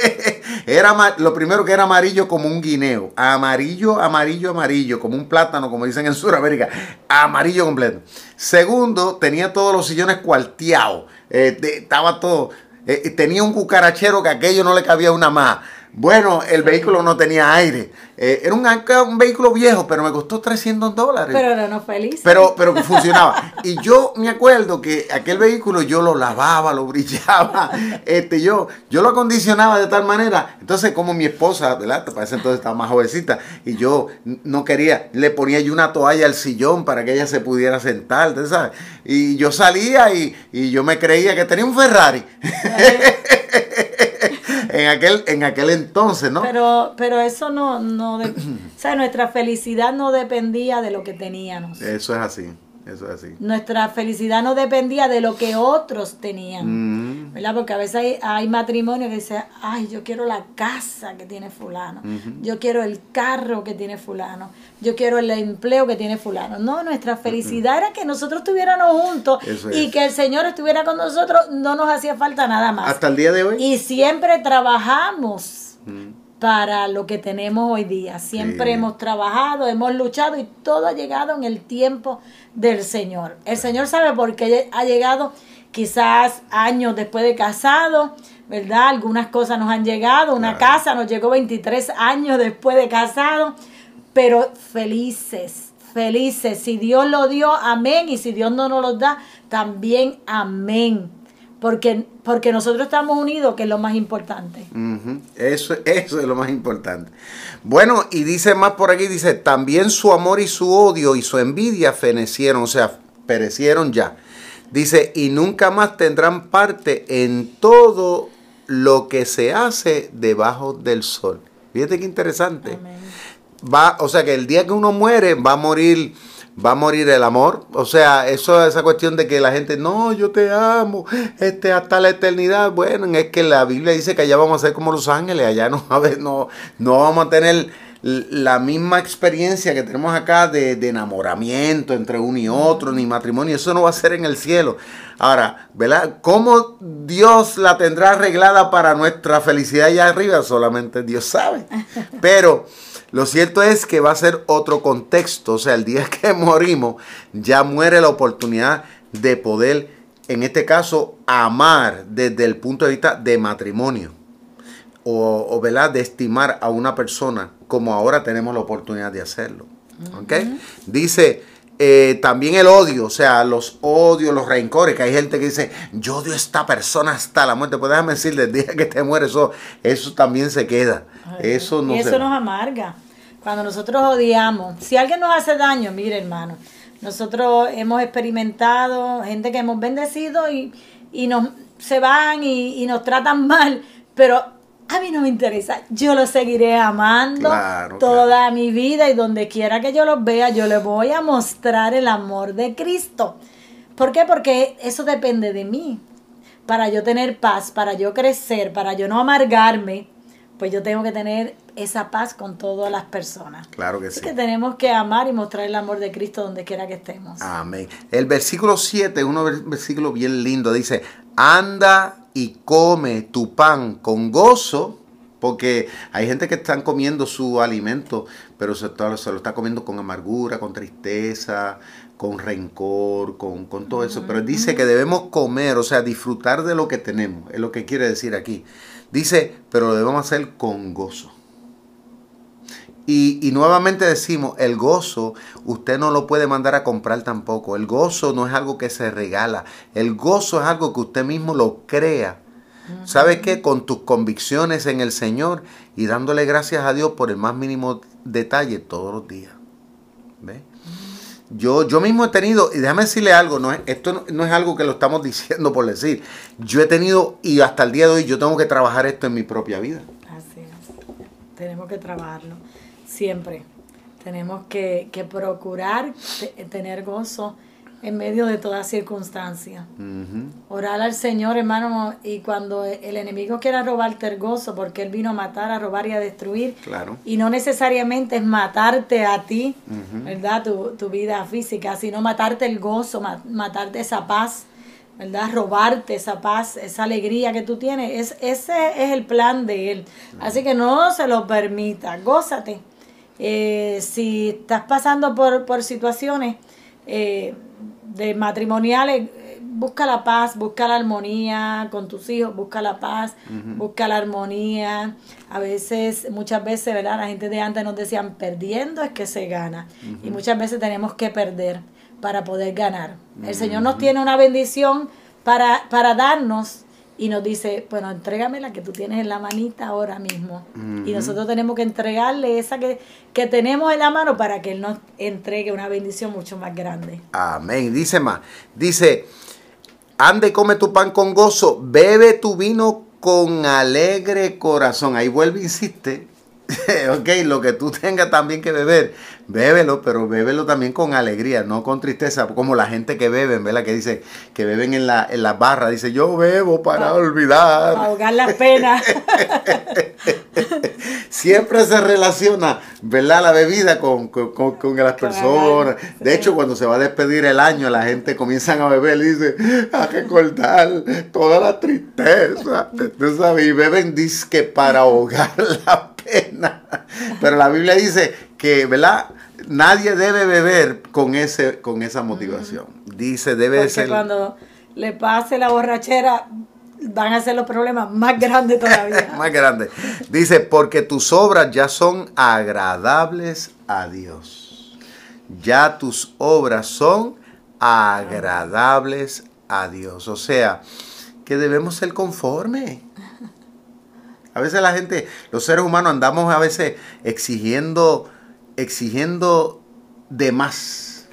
era lo primero que era amarillo como un guineo, amarillo, amarillo, amarillo, como un plátano, como dicen en Sudamérica, amarillo completo. Segundo, tenía todos los sillones cuarteados, eh, estaba todo, eh, tenía un cucarachero que aquello no le cabía una más. Bueno, el vehículo no tenía aire. Eh, era un, vehículo viejo, pero me costó 300 dólares. Pero era no feliz. Pero, pero funcionaba. y yo me acuerdo que aquel vehículo yo lo lavaba, lo brillaba. Este, yo, yo lo acondicionaba de tal manera. Entonces, como mi esposa, ¿verdad? Parece entonces estaba más jovencita. Y yo no quería, le ponía yo una toalla al sillón para que ella se pudiera sentar, ¿sabes? Y yo salía y, y yo me creía que tenía un Ferrari. En aquel, en aquel entonces, ¿no? Pero, pero eso no, no o sea, nuestra felicidad no dependía de lo que teníamos. Eso es así. Eso es así. Nuestra felicidad no dependía de lo que otros tenían. ¿Verdad? Porque a veces hay, hay matrimonios que dicen, ay, yo quiero la casa que tiene fulano. Yo quiero el carro que tiene fulano. Yo quiero el empleo que tiene fulano. No, nuestra felicidad era que nosotros estuviéramos juntos y que el Señor estuviera con nosotros. No nos hacía falta nada más. Hasta el día de hoy. Y siempre trabajamos para lo que tenemos hoy día. Siempre hemos trabajado, hemos luchado y todo ha llegado en el tiempo del Señor. El Señor sabe por qué ha llegado quizás años después de casado, ¿verdad? Algunas cosas nos han llegado, una casa nos llegó 23 años después de casado, pero felices, felices. Si Dios lo dio, amén, y si Dios no nos lo da, también amén porque, porque nosotros estamos unidos, que es lo más importante. eso, eso es lo más importante. Bueno, y dice más por aquí, dice, también su amor y su odio y su envidia fenecieron, o sea, perecieron ya. Dice, y nunca más tendrán parte en todo lo que se hace debajo del sol. Fíjate qué interesante. Va, o sea que el día que uno muere va a morir va a morir el amor. O sea, eso esa cuestión de que la gente, no, yo te amo, este, hasta la eternidad. Bueno, es que la Biblia dice que allá vamos a ser como los ángeles, allá no, a ver, no, no vamos a tener la misma experiencia que tenemos acá de, de, enamoramiento entre uno y otro, ni matrimonio, eso no va a ser en el cielo. Ahora, ¿verdad? ¿Cómo Dios la tendrá arreglada para nuestra felicidad allá arriba? Solamente Dios sabe. Pero Lo cierto es que va a ser otro contexto, o sea, el día que morimos ya muere la oportunidad de poder, en este caso, amar desde el punto de vista de matrimonio o, o de estimar a una persona como ahora tenemos la oportunidad de hacerlo. ¿Ok? Dice, eh, también el odio, o sea, los odios, los rencores, que hay gente que dice, yo odio a esta persona hasta la muerte. Pues déjame decirle, el día que te mueres, eso, eso también se queda. eso no y eso nos amarga. Cuando nosotros odiamos, si alguien nos hace daño, mire hermano, nosotros hemos experimentado gente que hemos bendecido y, y nos se van y, y nos tratan mal, pero a mí no me interesa. Yo lo seguiré amando toda mi vida y donde quiera que yo los vea, yo le voy a mostrar el amor de Cristo. ¿Por qué? Porque eso depende de mí. Para yo tener paz, para yo crecer, para yo no amargarme, pues yo tengo que tener esa paz con todas las personas. Claro que Así sí. que tenemos que amar y mostrar el amor de Cristo donde quiera que estemos. Amén. El versículo 7 es un versículo bien lindo. Dice, anda y come tu pan con gozo, porque hay gente que están comiendo su alimento, pero se, se lo está comiendo con amargura, con tristeza, con rencor, con, con todo eso. Pero dice que debemos comer, o sea, disfrutar de lo que tenemos, es lo que quiere decir aquí. Dice, pero lo debemos hacer con gozo. Y, y, nuevamente decimos, el gozo usted no lo puede mandar a comprar tampoco. El gozo no es algo que se regala. El gozo es algo que usted mismo lo crea. ¿Sabe qué? Con tus convicciones en el Señor y dándole gracias a Dios por el más mínimo detalle todos los días. ¿Ve? Yo, yo mismo he tenido, y déjame decirle algo, no es, esto no, no, es algo que lo estamos diciendo por decir. Yo he tenido, y hasta el día de hoy, yo tengo que trabajar esto en mi propia vida. Así es. Tenemos que trabajarlo siempre. Tenemos que, que procurar tener gozo en medio de toda circunstancia. Uh -huh. Orar al Señor, hermano, y cuando el enemigo quiera robarte el gozo, porque él vino a matar, a robar y a destruir, claro. y no necesariamente es matarte a ti, uh -huh. ¿verdad? Tu, tu, vida física, sino matarte el gozo, matarte esa paz, ¿verdad? Robarte esa paz, esa alegría que tú tienes. Es, ese es el plan de él. Uh -huh. Así que no se lo permita, gózate. Eh, si estás pasando por, por situaciones eh, de matrimoniales, busca la paz, busca la armonía con tus hijos, busca la paz, uh -huh. busca la armonía. A veces, muchas veces, ¿verdad? La gente de antes nos decían, perdiendo es que se gana. Uh -huh. Y muchas veces tenemos que perder para poder ganar. El Señor nos tiene una bendición para, para darnos y nos dice, bueno, entrégame la que tú tienes en la manita ahora mismo. Uh -huh. Y nosotros tenemos que entregarle esa que, que tenemos en la mano para que Él nos entregue una bendición mucho más grande. Amén. Dice más, dice, ande y come tu pan con gozo, bebe tu vino con alegre corazón. Ahí vuelve, insiste. ok, lo que tú tengas también que beber, bébelo, pero bébelo también con alegría, no con tristeza, como la gente que beben, ¿verdad? Que dice, que beben en la, en la barra, dice, yo bebo para olvidar. Para ahogar las penas. Siempre se relaciona, ¿verdad? La bebida con, con, con, con las personas. De hecho, cuando se va a despedir el año, la gente comienzan a beber y dice, a recordar toda la tristeza. ¿Tú sabes? Y beben disque para ahogar la pena. Pero la Biblia dice que, ¿verdad? Nadie debe beber con, ese, con esa motivación. Dice, debe Porque ser... cuando le pase la borrachera, van a ser los problemas más grandes todavía. más grandes. Dice, porque tus obras ya son agradables a Dios. Ya tus obras son agradables a Dios. O sea, que debemos ser conformes. A veces la gente, los seres humanos andamos a veces exigiendo, exigiendo de más.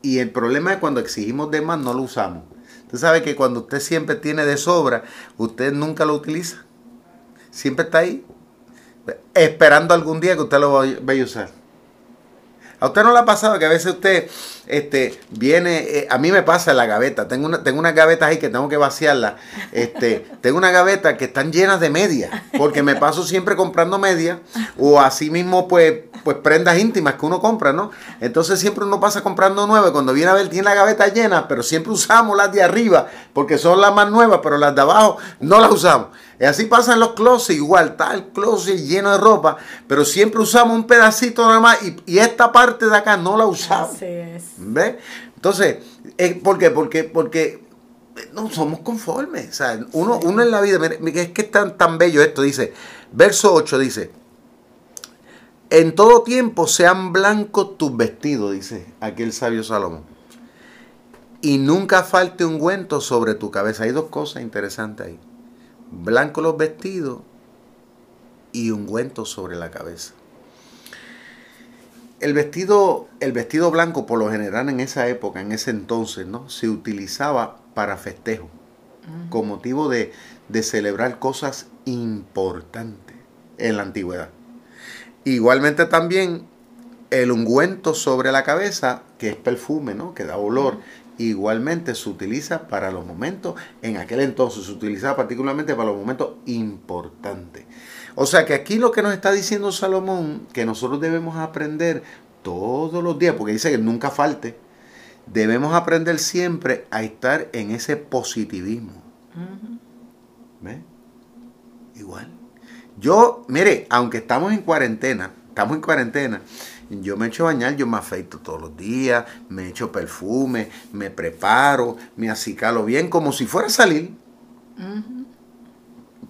Y el problema es cuando exigimos de más no lo usamos. Usted sabe que cuando usted siempre tiene de sobra, usted nunca lo utiliza. Siempre está ahí, esperando algún día que usted lo vaya a usar. ¿A usted no le ha pasado que a veces usted este, viene, eh, a mí me pasa en la gaveta, tengo una, tengo unas gavetas ahí que tengo que vaciarlas, este, tengo una gaveta que están llenas de medias, porque me paso siempre comprando medias, o así mismo pues, pues prendas íntimas que uno compra, ¿no? Entonces siempre uno pasa comprando nueve, cuando viene a ver tiene la gaveta llena, pero siempre usamos las de arriba, porque son las más nuevas, pero las de abajo no las usamos. Y así pasan los closets, igual, está el closet lleno de ropa, pero siempre usamos un pedacito nada más y, esta parte de acá no la usamos. Así es. ¿Ves? Entonces, eh, ¿por qué? Porque, porque no somos conformes. O sea, uno, uno en la vida, es que es tan, tan bello esto, dice, verso 8 dice, en todo tiempo sean blancos tus vestidos, dice aquel sabio Salomón. Y nunca falte ungüento sobre tu cabeza. Hay dos cosas interesantes ahí blanco los vestidos y ungüento sobre la cabeza. El vestido, el vestido blanco, por lo general en esa época, en ese entonces, ¿no? se utilizaba para festejo, con motivo de, de celebrar cosas importantes en la antigüedad. Igualmente también el ungüento sobre la cabeza, que es perfume, ¿no? que da olor, igualmente se utiliza para los momentos, en aquel entonces se utilizaba particularmente para los momentos importantes. O sea que aquí lo que nos está diciendo Salomón, que nosotros debemos aprender todos los días, porque dice que nunca falte, debemos aprender siempre a estar en ese positivismo. ¿Ve? Igual. Yo, mire, aunque estamos en cuarentena, estamos en cuarentena, yo me echo a bañar, yo me afeito todos los días, me echo perfume, me preparo, me acicalo bien, como si fuera a salir.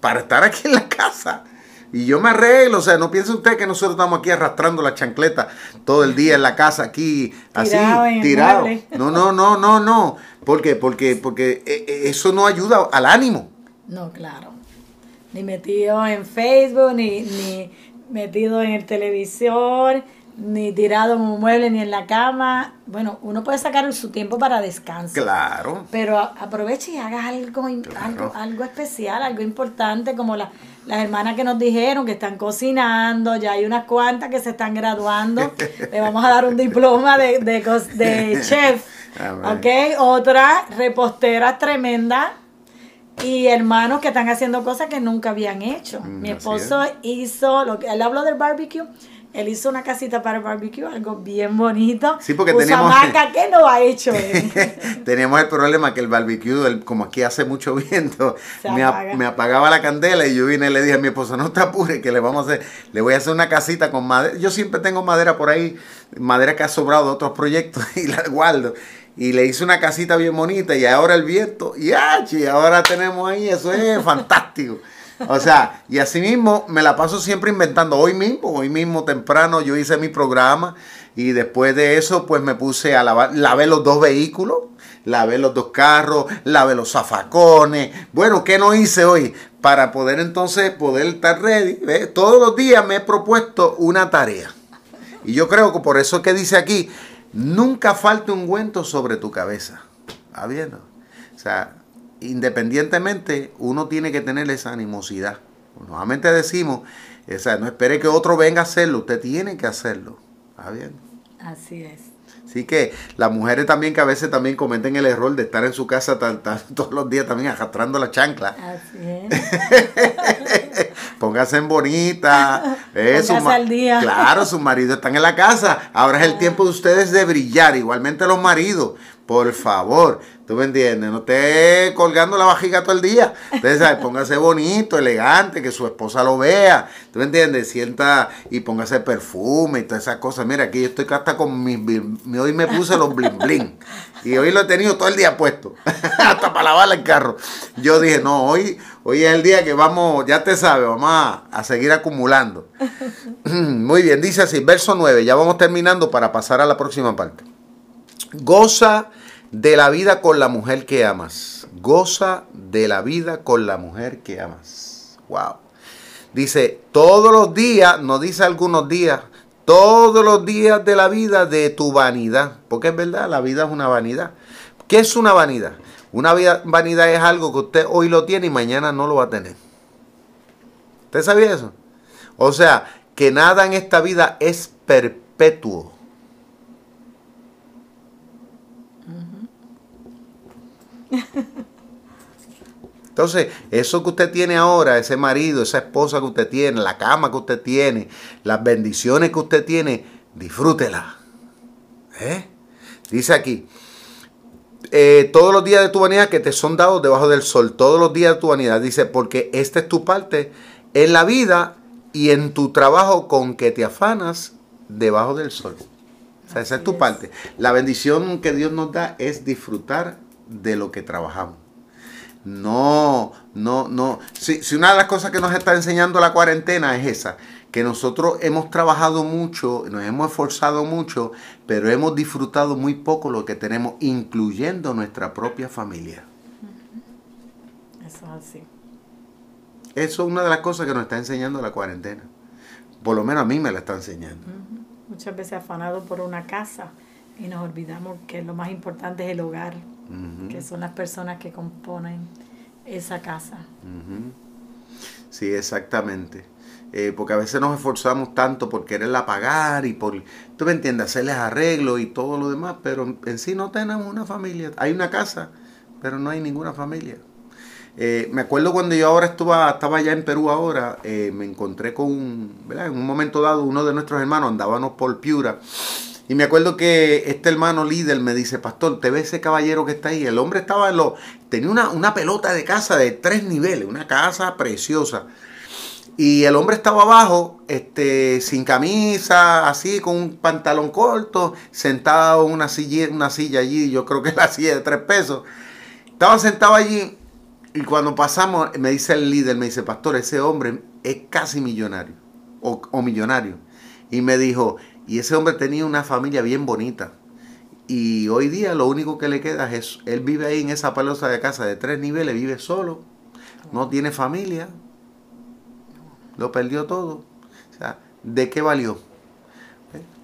Para estar aquí en la casa. Y yo me arreglo, o sea, no piense usted que nosotros estamos aquí arrastrando la chancleta todo el día en la casa, aquí, así, tirado. No, no, no, no, no. ¿Por qué? Porque, porque eh, eh, eso no ayuda al ánimo. No, claro. Ni metido en Facebook, ni, ni metido en el televisor, ni tirado en un mueble ni en la cama. Bueno, uno puede sacar su tiempo para descanso. Claro. Pero aproveche y haga algo, algo, algo, especial, algo importante, como las hermanas que nos dijeron que están cocinando, ya hay unas cuantas que se están graduando. Le vamos a dar un diploma de, de, de chef. ¿Ok? Otra repostera tremenda y hermanos que están haciendo cosas que nunca habían hecho. Mm, Mi esposo hizo, lo que él habló del barbecue, él hizo una casita para el barbecue, algo bien bonito. Sí, porque teníamos... ¿qué no ha hecho teníamos el problema que el barbecue, como aquí hace mucho viento, me, apagaba la candela y yo vine y le dije a mi esposa, no te apures, que le vamos a hacer, le voy a hacer una casita con madera. Yo siempre tengo madera por ahí, madera que ha sobrado de otros proyectos y la guardo. Y le hice una casita bien bonita y ahora el viento, y ahora tenemos ahí, eso es fantástico. O sea, y así mismo me la paso siempre inventando. Hoy mismo, hoy mismo temprano yo hice mi programa y después de eso pues me puse a lavar, lavé los dos vehículos, lavé los dos carros, lavé los zafacones. Bueno, ¿qué no hice hoy? Para poder entonces poder estar ready. Todos los días me he propuesto una tarea. Y yo creo que por eso es que dice aquí, nunca falte un ungüento sobre tu cabeza. ¿Está viendo? O sea, independientemente, uno tiene que tener esa animosidad. Nuevamente decimos, o sea, no espere que otro venga a hacerlo, usted tiene que hacerlo. ¿Está bien? Así es. Así que las mujeres también que a veces también cometen el error de estar en su casa todos los días también arrastrando la chancla. Así es. Póngase en bonita. Póngase al día. Claro, sus maridos están en la casa. Ahora es el tiempo de ustedes de brillar. Igualmente los maridos. Por favor, ¿tú me entiendes? No esté colgando la vajiga todo el día. Entonces, ¿sabes? póngase bonito, elegante, que su esposa lo vea. ¿Tú me entiendes? Sienta y póngase perfume y todas esas cosas. Mira, aquí yo estoy hasta con mis... Hoy me puse los bling bling. Y hoy lo he tenido todo el día puesto. hasta para lavar el carro. Yo dije, no, hoy, hoy es el día que vamos, ya te sabes, vamos a, a seguir acumulando. Muy bien, dice así, verso 9. Ya vamos terminando para pasar a la próxima parte. Goza de la vida con la mujer que amas. Goza de la vida con la mujer que amas. Wow. Dice, todos los días, no dice algunos días, todos los días de la vida de tu vanidad. Porque es verdad, la vida es una vanidad. ¿Qué es una vanidad? Una vanidad es algo que usted hoy lo tiene y mañana no lo va a tener. ¿Usted sabía eso? O sea, que nada en esta vida es perpetuo. Entonces, eso que usted tiene ahora, ese marido, esa esposa que usted tiene, la cama que usted tiene, las bendiciones que usted tiene, disfrútela. ¿Eh? Dice aquí, eh, todos los días de tu vanidad que te son dados debajo del sol, todos los días de tu vanidad, dice, porque esta es tu parte en la vida y en tu trabajo con que te afanas debajo del sol. O sea, esa es tu parte. La bendición que Dios nos da es disfrutar de lo que trabajamos. No, no, no. Si, una de las cosas que nos está enseñando la cuarentena es esa, que nosotros hemos trabajado mucho, nos hemos esforzado mucho, pero hemos disfrutado muy poco lo que tenemos, incluyendo nuestra propia familia. Eso es así. Eso es una de las cosas que nos está enseñando la cuarentena. Por lo menos a mí me la está enseñando. Muchas veces afanado por una casa y nos olvidamos que lo más importante es el hogar que son las personas que componen esa casa. Sí, exactamente. Eh, porque a veces nos esforzamos tanto por quererla pagar y por, tú me entiendes, hacerles arreglos y todo lo demás, pero en sí no tenemos una familia. Hay una casa, pero no hay ninguna familia. Eh, me acuerdo cuando yo ahora estuve, estaba allá en Perú ahora, eh, me encontré con, ¿verdad? en un momento dado, uno de nuestros hermanos andábamos por Piura y me acuerdo que este hermano líder me dice, pastor, ¿te ves ese caballero que está ahí? El hombre estaba en lo... Tenía una, una pelota de casa de tres niveles, una casa preciosa. Y el hombre estaba abajo, este, sin camisa, así, con un pantalón corto, sentado en una silla, una silla allí, yo creo que la silla de tres pesos. Estaba sentado allí y cuando pasamos, me dice el líder, me dice, pastor, ese hombre es casi millonario, o millonario. Y me dijo, y ese hombre tenía una familia bien bonita. Y hoy día lo único que le queda es, él vive ahí en esa palosa de casa de tres niveles, vive solo, no tiene familia, lo perdió todo. O sea, ¿de qué valió?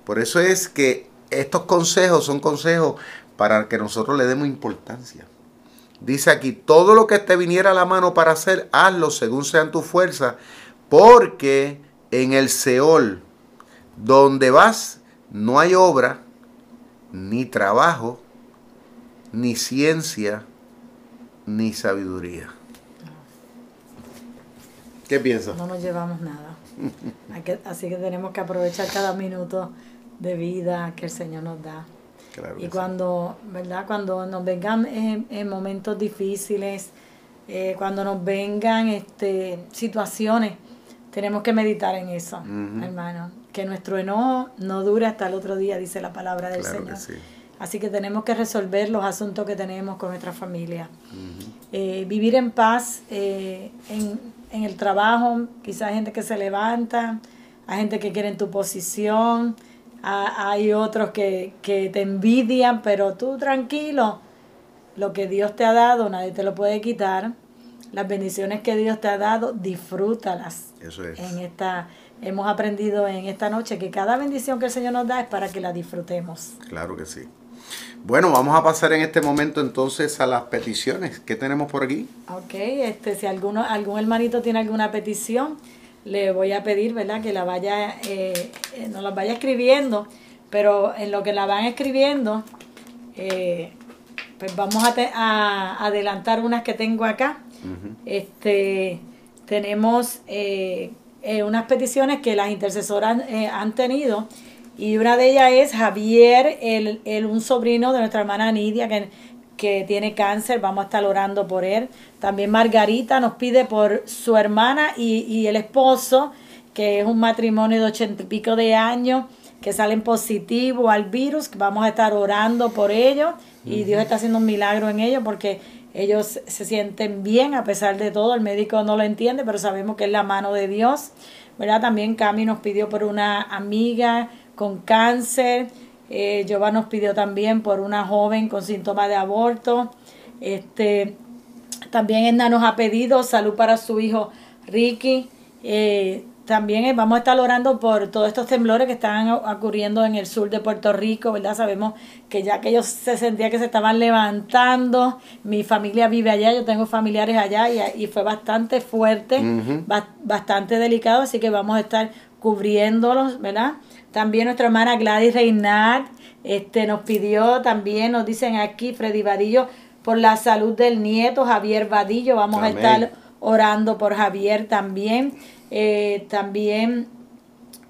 Por eso es que estos consejos son consejos para que nosotros le demos importancia. Dice aquí, todo lo que te viniera a la mano para hacer, hazlo según sean tu fuerza, porque en el Seol, donde vas no hay obra, ni trabajo, ni ciencia, ni sabiduría. ¿Qué piensas? No nos llevamos nada. Así que tenemos que aprovechar cada minuto de vida que el Señor nos da. y cuando, ¿verdad? Cuando nos vengan en, momentos difíciles, eh, cuando nos vengan este, situaciones, tenemos que meditar en eso, hermano que nuestro enojo no dure hasta el otro día, dice la palabra del Señor. Así que tenemos que resolver los asuntos que tenemos con nuestra familia. Eh, vivir en paz eh, en, el trabajo, quizás hay gente que se levanta, hay gente que quiere en tu posición, hay otros que, que te envidian, pero tú tranquilo, lo que Dios te ha dado nadie te lo puede quitar. Las bendiciones que Dios te ha dado, disfrútalas Eso es. en esta hemos aprendido en esta noche que cada bendición que el Señor nos da es para que la disfrutemos. Claro que sí. Bueno, vamos a pasar en este momento entonces a las peticiones. ¿Qué tenemos por aquí? Ok, este, si alguno, algún hermanito tiene alguna petición, le voy a pedir, ¿verdad? Que la vaya, eh, eh nos la vaya escribiendo, pero en lo que la van escribiendo, eh, pues vamos a, a, adelantar unas que tengo acá. Este, tenemos eh, eh, unas peticiones que las intercesoras eh, han tenido. Y una de ellas es Javier, el, el, un sobrino de nuestra hermana Nidia que, que tiene cáncer, vamos a estar orando por él. También Margarita nos pide por su hermana y, y el esposo, que es un matrimonio de ochenta y pico de años, que salen positivo al virus, vamos a estar orando por ellos y Dios está haciendo un milagro en ellos porque ellos se sienten bien a pesar de todo, el médico no lo entiende, pero sabemos que es la mano de Dios. ¿verdad? También Cami nos pidió por una amiga con cáncer, eh, nos pidió también por una joven con síntomas de aborto. Este, también Edna nos ha pedido salud para su hijo Ricky. Eh, también eh, vamos a estar orando por todos estos temblores que están ocurriendo en el sur de Puerto Rico, ¿verdad? Sabemos que ya que ellos se sentían que se estaban levantando, mi familia vive allá, yo tengo familiares allá y, fue bastante fuerte, bastante delicado, así que vamos a estar cubriéndolos, ¿verdad? También nuestra hermana Gladys Reinhardt este, nos pidió, también nos dicen aquí, Freddy Varillo, por la salud del nieto Javier Vadillo. Vamos a estar orando por Javier también. Eh, también,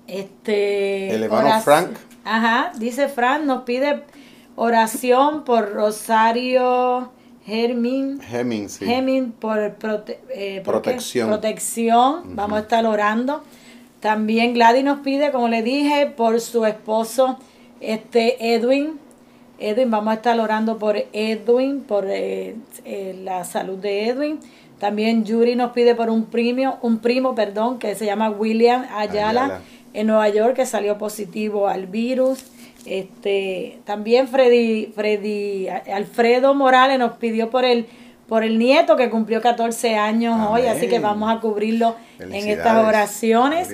este. El hermano Frank. Ajá, dice Frank, nos pide oración por Rosario Germin. Germin, sí. por, eh, protección. protección. Vamos a estar orando. También Gladys nos pide, como le dije, por su esposo este Edwin. Edwin, vamos a estar orando por Edwin, por eh, eh, la salud de Edwin. También Yuri nos pide por un primo, un primo, perdón, que se llama William Ayala, en Nueva York, que salió positivo al virus. Este, también Freddy, Freddy Alfredo Morales nos pidió por el por el nieto que cumplió 14 años hoy, así que vamos a cubrirlo en estas oraciones.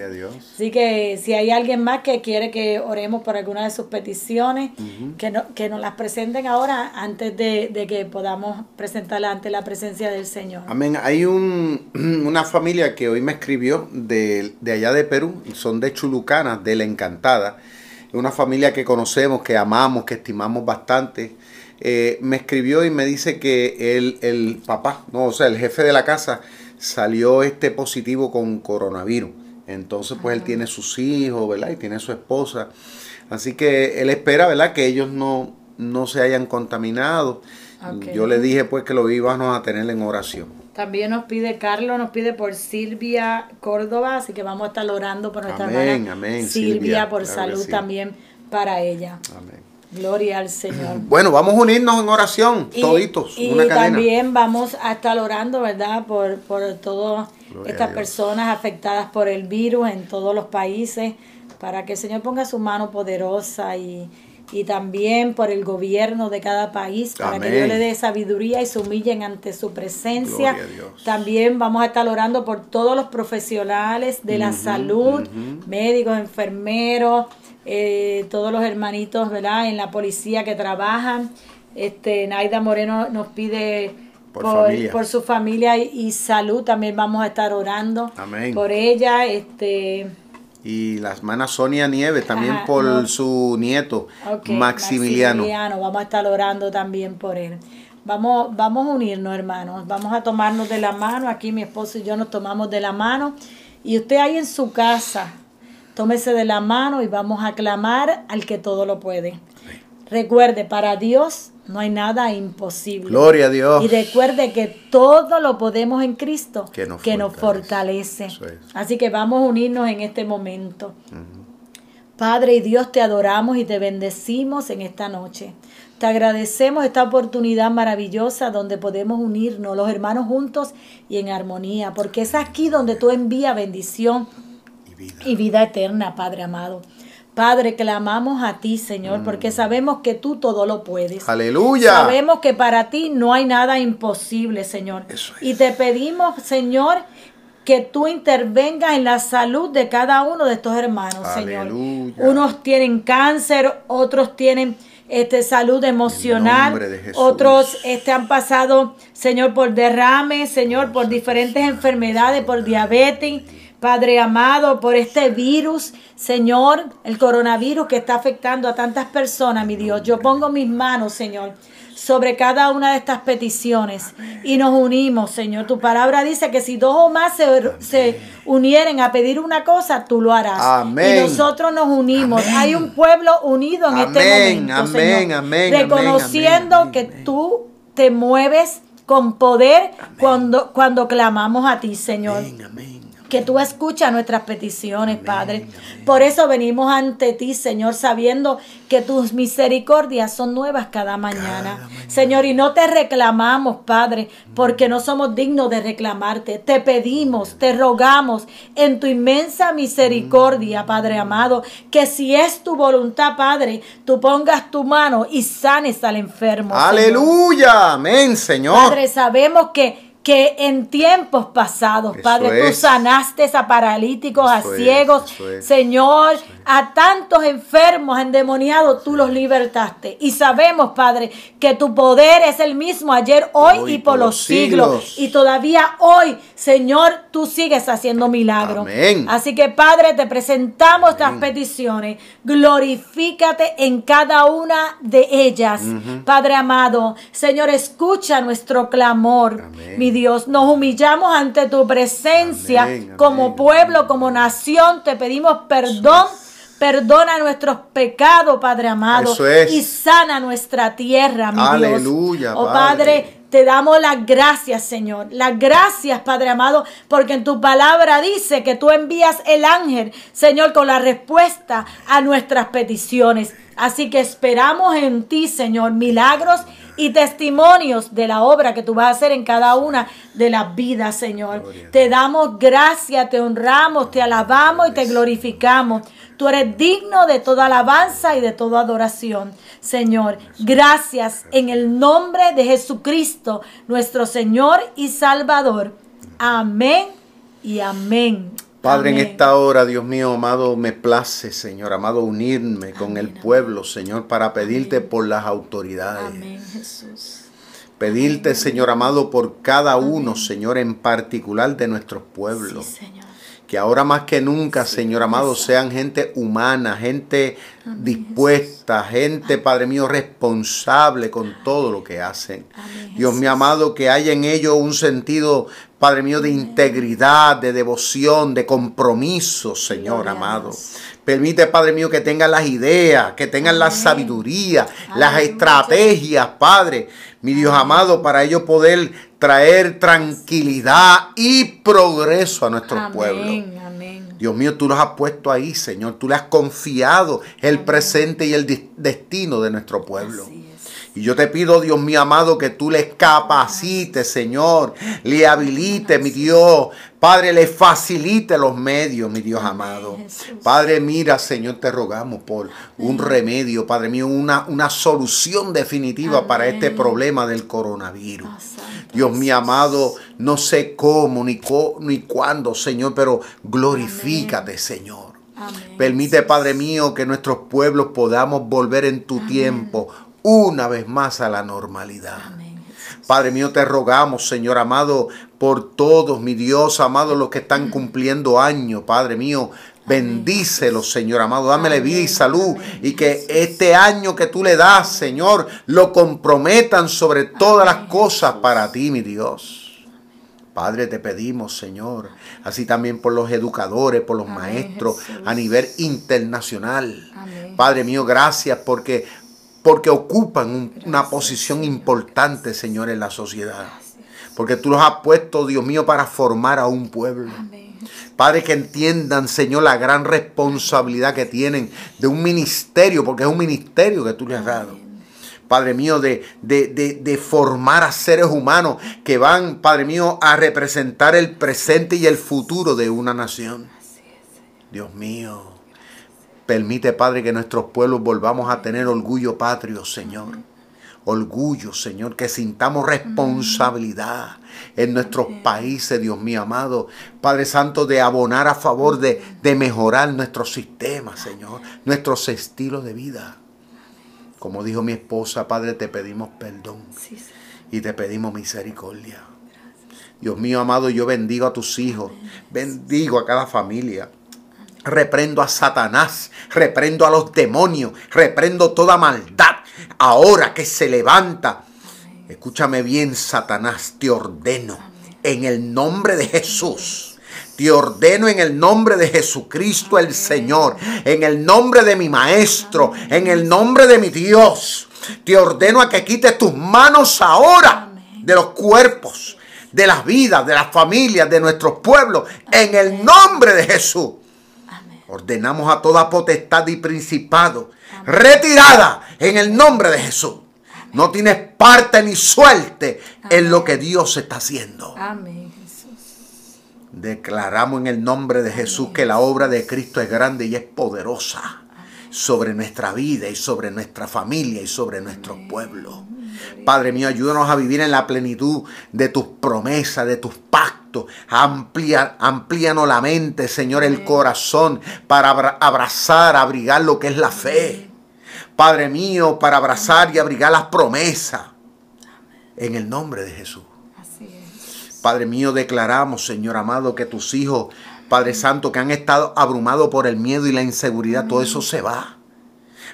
Así que si hay alguien más que quiere que oremos por alguna de sus peticiones, que, no, que nos las presenten ahora antes de, que podamos presentarla ante la presencia del Señor. Amén. Hay un, una familia que hoy me escribió de, de allá de Perú, son de Chulucana, de La Encantada. Una familia que conocemos, que amamos, que estimamos bastante eh, me escribió y me dice que el, el papá, no, o sea, el jefe de la casa salió este positivo con coronavirus. Entonces, pues él tiene sus hijos, ¿verdad? Y tiene su esposa. Así que él espera, ¿verdad? Que ellos no, no se hayan contaminado. Yo le dije, pues, que lo íbamos a tener en oración. También nos pide Carlos, nos pide por Silvia Córdoba, así que vamos a estar orando por nuestra amén, Amén, Silvia, por salud también para ella. Amén. Gloria al Señor. Bueno, vamos a unirnos en oración, toditos. Y también vamos a estar orando, ¿verdad? Por, por todas estas personas afectadas por el virus en todos los países, para que el Señor ponga su mano poderosa y, también por el gobierno de cada país, para que Dios le dé sabiduría y se humillen ante su presencia. También vamos a estar orando por todos los profesionales de la salud, médicos, enfermeros, eh, todos los hermanitos, ¿verdad? En la policía que trabajan. Este, Naida Moreno nos pide por, su familia y, salud. También vamos a estar orando por ella. Este, y la hermana Sonia Nieves también por su nieto Maximiliano. Maximiliano. Vamos a estar orando también por él. Vamos, vamos a unirnos, hermanos. Vamos a tomarnos de la mano. Aquí mi esposo y yo nos tomamos de la mano. Y usted ahí en su casa, Tómese de la mano y vamos a clamar al que todo lo puede. Recuerde, para Dios no hay nada imposible. Gloria a Dios. Y recuerde que todo lo podemos en Cristo que nos fortalece. Así que vamos a unirnos en este momento. Padre y Dios, te adoramos y te bendecimos en esta noche. Te agradecemos esta oportunidad maravillosa donde podemos unirnos los hermanos juntos y en armonía, porque es aquí donde tú envías bendición y vida eterna, Padre amado. Padre, clamamos a ti, Señor, porque mm. sabemos que tú todo lo puedes. Aleluya. Sabemos que para ti no hay nada imposible, Señor. Y te pedimos, Señor, que tú intervengas en la salud de cada uno de estos hermanos, Señor. Unos tienen cáncer, otros tienen este, salud emocional, otros este, han pasado, Señor, por derrame, Señor, por diferentes enfermedades, por diabetes. Padre amado, por este virus, Señor, el coronavirus que está afectando a tantas personas, mi Dios. Yo pongo mis manos, Señor, sobre cada una de estas peticiones y nos unimos, Señor. Tu palabra dice que si dos o más se, unieren a pedir una cosa, tú lo harás. Amén. Y nosotros nos unimos. Hay un pueblo unido en este momento, amén, Señor. Amén, reconociendo que tú te mueves con poder cuando, cuando clamamos a ti, Señor. Amén, que tú escuchas nuestras peticiones, Padre. Por eso venimos ante ti, Señor, sabiendo que tus misericordias son nuevas cada mañana. Señor, y no te reclamamos, Padre, porque no somos dignos de reclamarte. Te pedimos, te rogamos en tu inmensa misericordia, Padre amado, que si es tu voluntad, Padre, tú pongas tu mano y sanes al enfermo. Aleluya, amén, Señor. Padre, sabemos que que en tiempos pasados, Padre, tú sanaste a paralíticos, a ciegos, Señor, a tantos enfermos, endemoniados, tú los libertaste. Y sabemos, Padre, que tu poder es el mismo ayer, hoy, y por, los siglos. Y todavía hoy, Señor, tú sigues haciendo milagros. Así que, Padre, te presentamos estas peticiones. Glorifícate en cada una de ellas. Padre amado, Señor, escucha nuestro clamor. Mi Dios, nos humillamos ante tu presencia como pueblo, como nación. Te pedimos perdón. Perdona nuestros pecados, Padre amado. Y sana nuestra tierra, mi Aleluya, Dios. Oh Padre, te damos las gracias, Señor. Las gracias, Padre amado, porque en tu palabra dice que tú envías el ángel, Señor, con la respuesta a nuestras peticiones. Así que esperamos en ti, Señor, milagros y testimonios de la obra que tú vas a hacer en cada una de las vidas, Señor. Te damos gracias, te honramos, te alabamos y te glorificamos. Tú eres digno de toda alabanza y de toda adoración. Señor, gracias en el nombre de Jesucristo, nuestro Señor y Salvador. Amén y amén. Padre, en esta hora, Dios mío, amado, me place, Señor, amado, unirme con el pueblo, Señor, para pedirte por las autoridades. Amén, Jesús. Pedirte, Señor amado, por cada uno, Señor, en particular de nuestros pueblos. señor. Que ahora más que nunca, Señor amado, sean gente humana, gente dispuesta, gente, Padre mío, responsable con todo lo que hacen. Dios mío amado, que haya en ellos un sentido, Padre mío, de integridad, de devoción, de compromiso, Señor amado. Permite, Padre mío, que tengan las ideas, que tengan la sabiduría, las estrategias, Padre, mi Dios amado, para ellos poder traer tranquilidad y progreso a nuestros pueblos. Dios mío, tú los has puesto ahí, Señor. Tú le has confiado el presente y el destino de nuestro pueblo. Y yo te pido, Dios mío amado, que tú les capacites, Señor, le habilite, mi Dios. Padre, le facilite los medios, mi Dios amado. Padre, mira, Señor, te rogamos por un remedio, Padre mío, una, una solución definitiva para este problema del coronavirus. Oh, Dios mío amado, no sé cómo ni, ni cuándo, Señor, pero glorifícate, Señor. Permite, Padre mío, que nuestros pueblos podamos volver en tu tiempo una vez más a la normalidad. Padre mío, te rogamos, Señor amado, por todos, mi Dios amado, los que están cumpliendo años, Padre mío. Bendícelos, Señor amado. Dámele vida y salud. Y que este año que tú le das, Señor, lo comprometan sobre todas las cosas para ti, mi Dios. Padre, te pedimos, Señor, así también por los educadores, por los maestros a nivel internacional. Padre mío, gracias porque porque ocupan una posición importante, Señor, en la sociedad. Porque tú los has puesto, Dios mío, para formar a un pueblo. Padre, que entiendan, Señor, la gran responsabilidad que tienen de un ministerio, porque es un ministerio que tú les has dado. Padre mío, de, de, de, formar a seres humanos que van, Padre mío, a representar el presente y el futuro de una nación. Dios mío. Permite, Padre, que nuestros pueblos volvamos a tener orgullo patrio, Señor. Orgullo, Señor, que sintamos responsabilidad en nuestros países, Dios mío amado. Padre Santo, de abonar a favor de, de mejorar nuestros sistemas, Señor, nuestros estilos de vida. Como dijo mi esposa, Padre, te pedimos perdón y te pedimos misericordia. Dios mío amado, yo bendigo a tus hijos, bendigo a cada familia. Reprendo a Satanás, reprendo a los demonios, reprendo toda maldad. Ahora que se levanta, escúchame bien, Satanás, te ordeno en el nombre de Jesús. Te ordeno en el nombre de Jesucristo el Señor, en el nombre de mi Maestro, en el nombre de mi Dios. Te ordeno a que quites tus manos ahora de los cuerpos, de las vidas, de las familias, de nuestros pueblos, en el nombre de Jesús. Ordenamos a toda potestad y principado retirada en el nombre de Jesús. No tienes parte ni suerte en lo que Dios está haciendo. Amén, Jesús. Declaramos en el nombre de Jesús que la obra de Cristo es grande y es poderosa sobre nuestra vida y sobre nuestra familia y sobre nuestro pueblo. Padre mío, ayúdanos a vivir en la plenitud de tus promesas, de tus pactos. Amplía, amplíanos la mente, Señor, el corazón para abrazar, abrigar lo que es la fe. Padre mío, para abrazar y abrigar las promesas. En el nombre de Jesús. Padre mío, declaramos, Señor amado, que tus hijos, Padre Santo, que han estado abrumados por el miedo y la inseguridad, todo eso se va.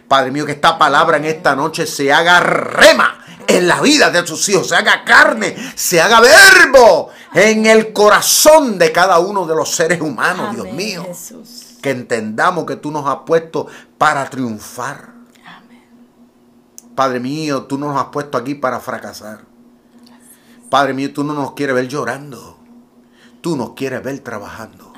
Padre mío, que esta palabra en esta noche se haga rema en la vida de tus hijos, se haga carne, se haga verbo en el corazón de cada uno de los seres humanos, Dios mío. Que entendamos que tú nos has puesto para triunfar. Padre mío, tú nos has puesto aquí para fracasar. Padre mío, tú no nos quieres ver llorando. Tú nos quieres ver trabajando.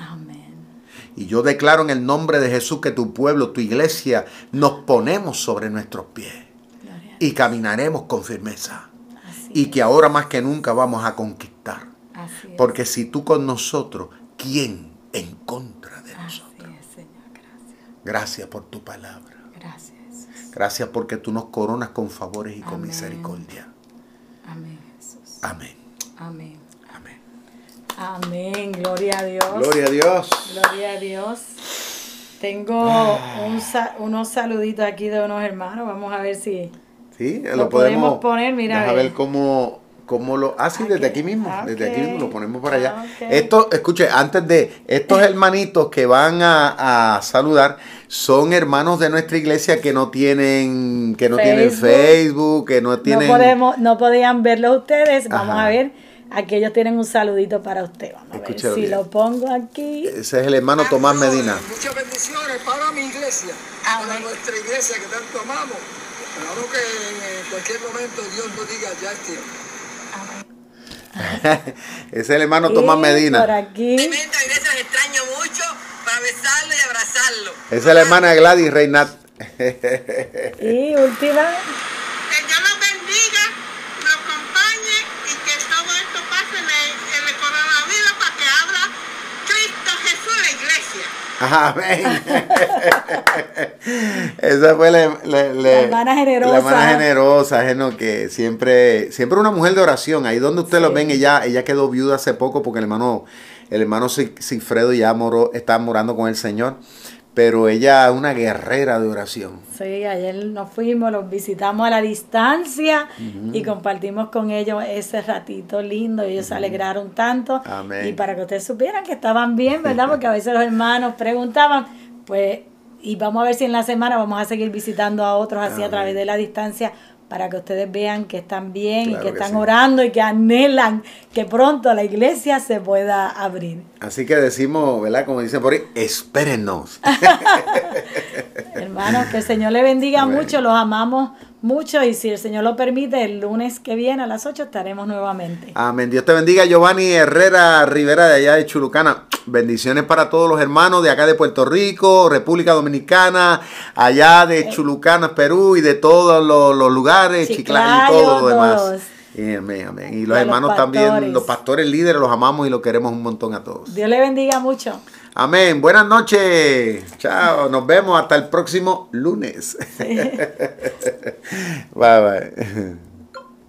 Y yo declaro en el nombre de Jesús que tu pueblo, tu iglesia, nos ponemos sobre nuestros pies y caminaremos con firmeza. y que ahora más que nunca vamos a conquistar. Porque si tú con nosotros, ¿quién en contra de nosotros? gracias. gracias por tu palabra. Gracias. Gracias porque tú nos coronas con favores y con misericordia. Amén, Jesús. Amén. Amén. Amén, gloria a Dios. Gloria a Dios. Gloria a Dios. Tengo ah. unos saluditos aquí de unos hermanos. Vamos a ver si sí, lo, podemos, poner. Mira, a ver cómo, cómo lo. Ah, sí, desde aquí mismo. Desde aquí mismo lo ponemos por allá. Ah, Esto, escuche, antes de estos hermanitos que van a, saludar son hermanos de nuestra iglesia que no tienen que no Facebook. tienen Facebook, que no tienen. No podemos, no podían verlo ustedes. Vamos a ver Aquí ellos tienen un saludito para usted. Vamos a ver si lo pongo aquí. Ese es el hermano Tomás Medina. Muchas bendiciones para mi iglesia, para nuestra iglesia que tanto amamos. Esperamos que en cualquier momento Dios nos diga ya es tiempo. Ese es el hermano Tomás Medina. Por aquí. Iglesia, extraño mucho para besarlo y abrazarlo. Esa es la hermana Gladys Reinat. y última. Amén. Esa fue la, hermana generosa. La hermana generosa, que siempre, siempre una mujer de oración. Ahí donde usted lo ven, ella, ella quedó viuda hace poco porque el hermano, el hermano Cifredo ya moró, está morando con el Señor pero ella es una guerrera de oración. Sí, ayer nos fuimos, los visitamos a la distancia y compartimos con ellos ese ratito lindo. Ellos se alegraron tanto. Y para que ustedes supieran que estaban bien, ¿verdad? Porque a veces los hermanos preguntaban, pues, y vamos a ver si en la semana vamos a seguir visitando a otros así a través de la distancia para que ustedes vean que están bien y que, están orando y que anhelan que pronto la iglesia se pueda abrir. Así que decimos, ¿verdad? Como dicen por ahí, espérennos. Hermanos, que el Señor le bendiga mucho, los amamos mucho y si el Señor lo permite, el lunes que viene a las 8 estaremos nuevamente. Amén. Dios te bendiga, Giovanni Herrera Rivera de allá de Chulucana. Bendiciones para todos los hermanos de acá de Puerto Rico, República Dominicana, allá de eh. Chulucana, Perú y de todos los, lugares, Chiclayo y todo lo demás. Amén, amén. Y los hermanos también, los pastores líderes, los amamos y los queremos un montón a todos. Dios le bendiga mucho. Amén. Buenas noches. Chao. Nos vemos hasta el próximo lunes. bye bye.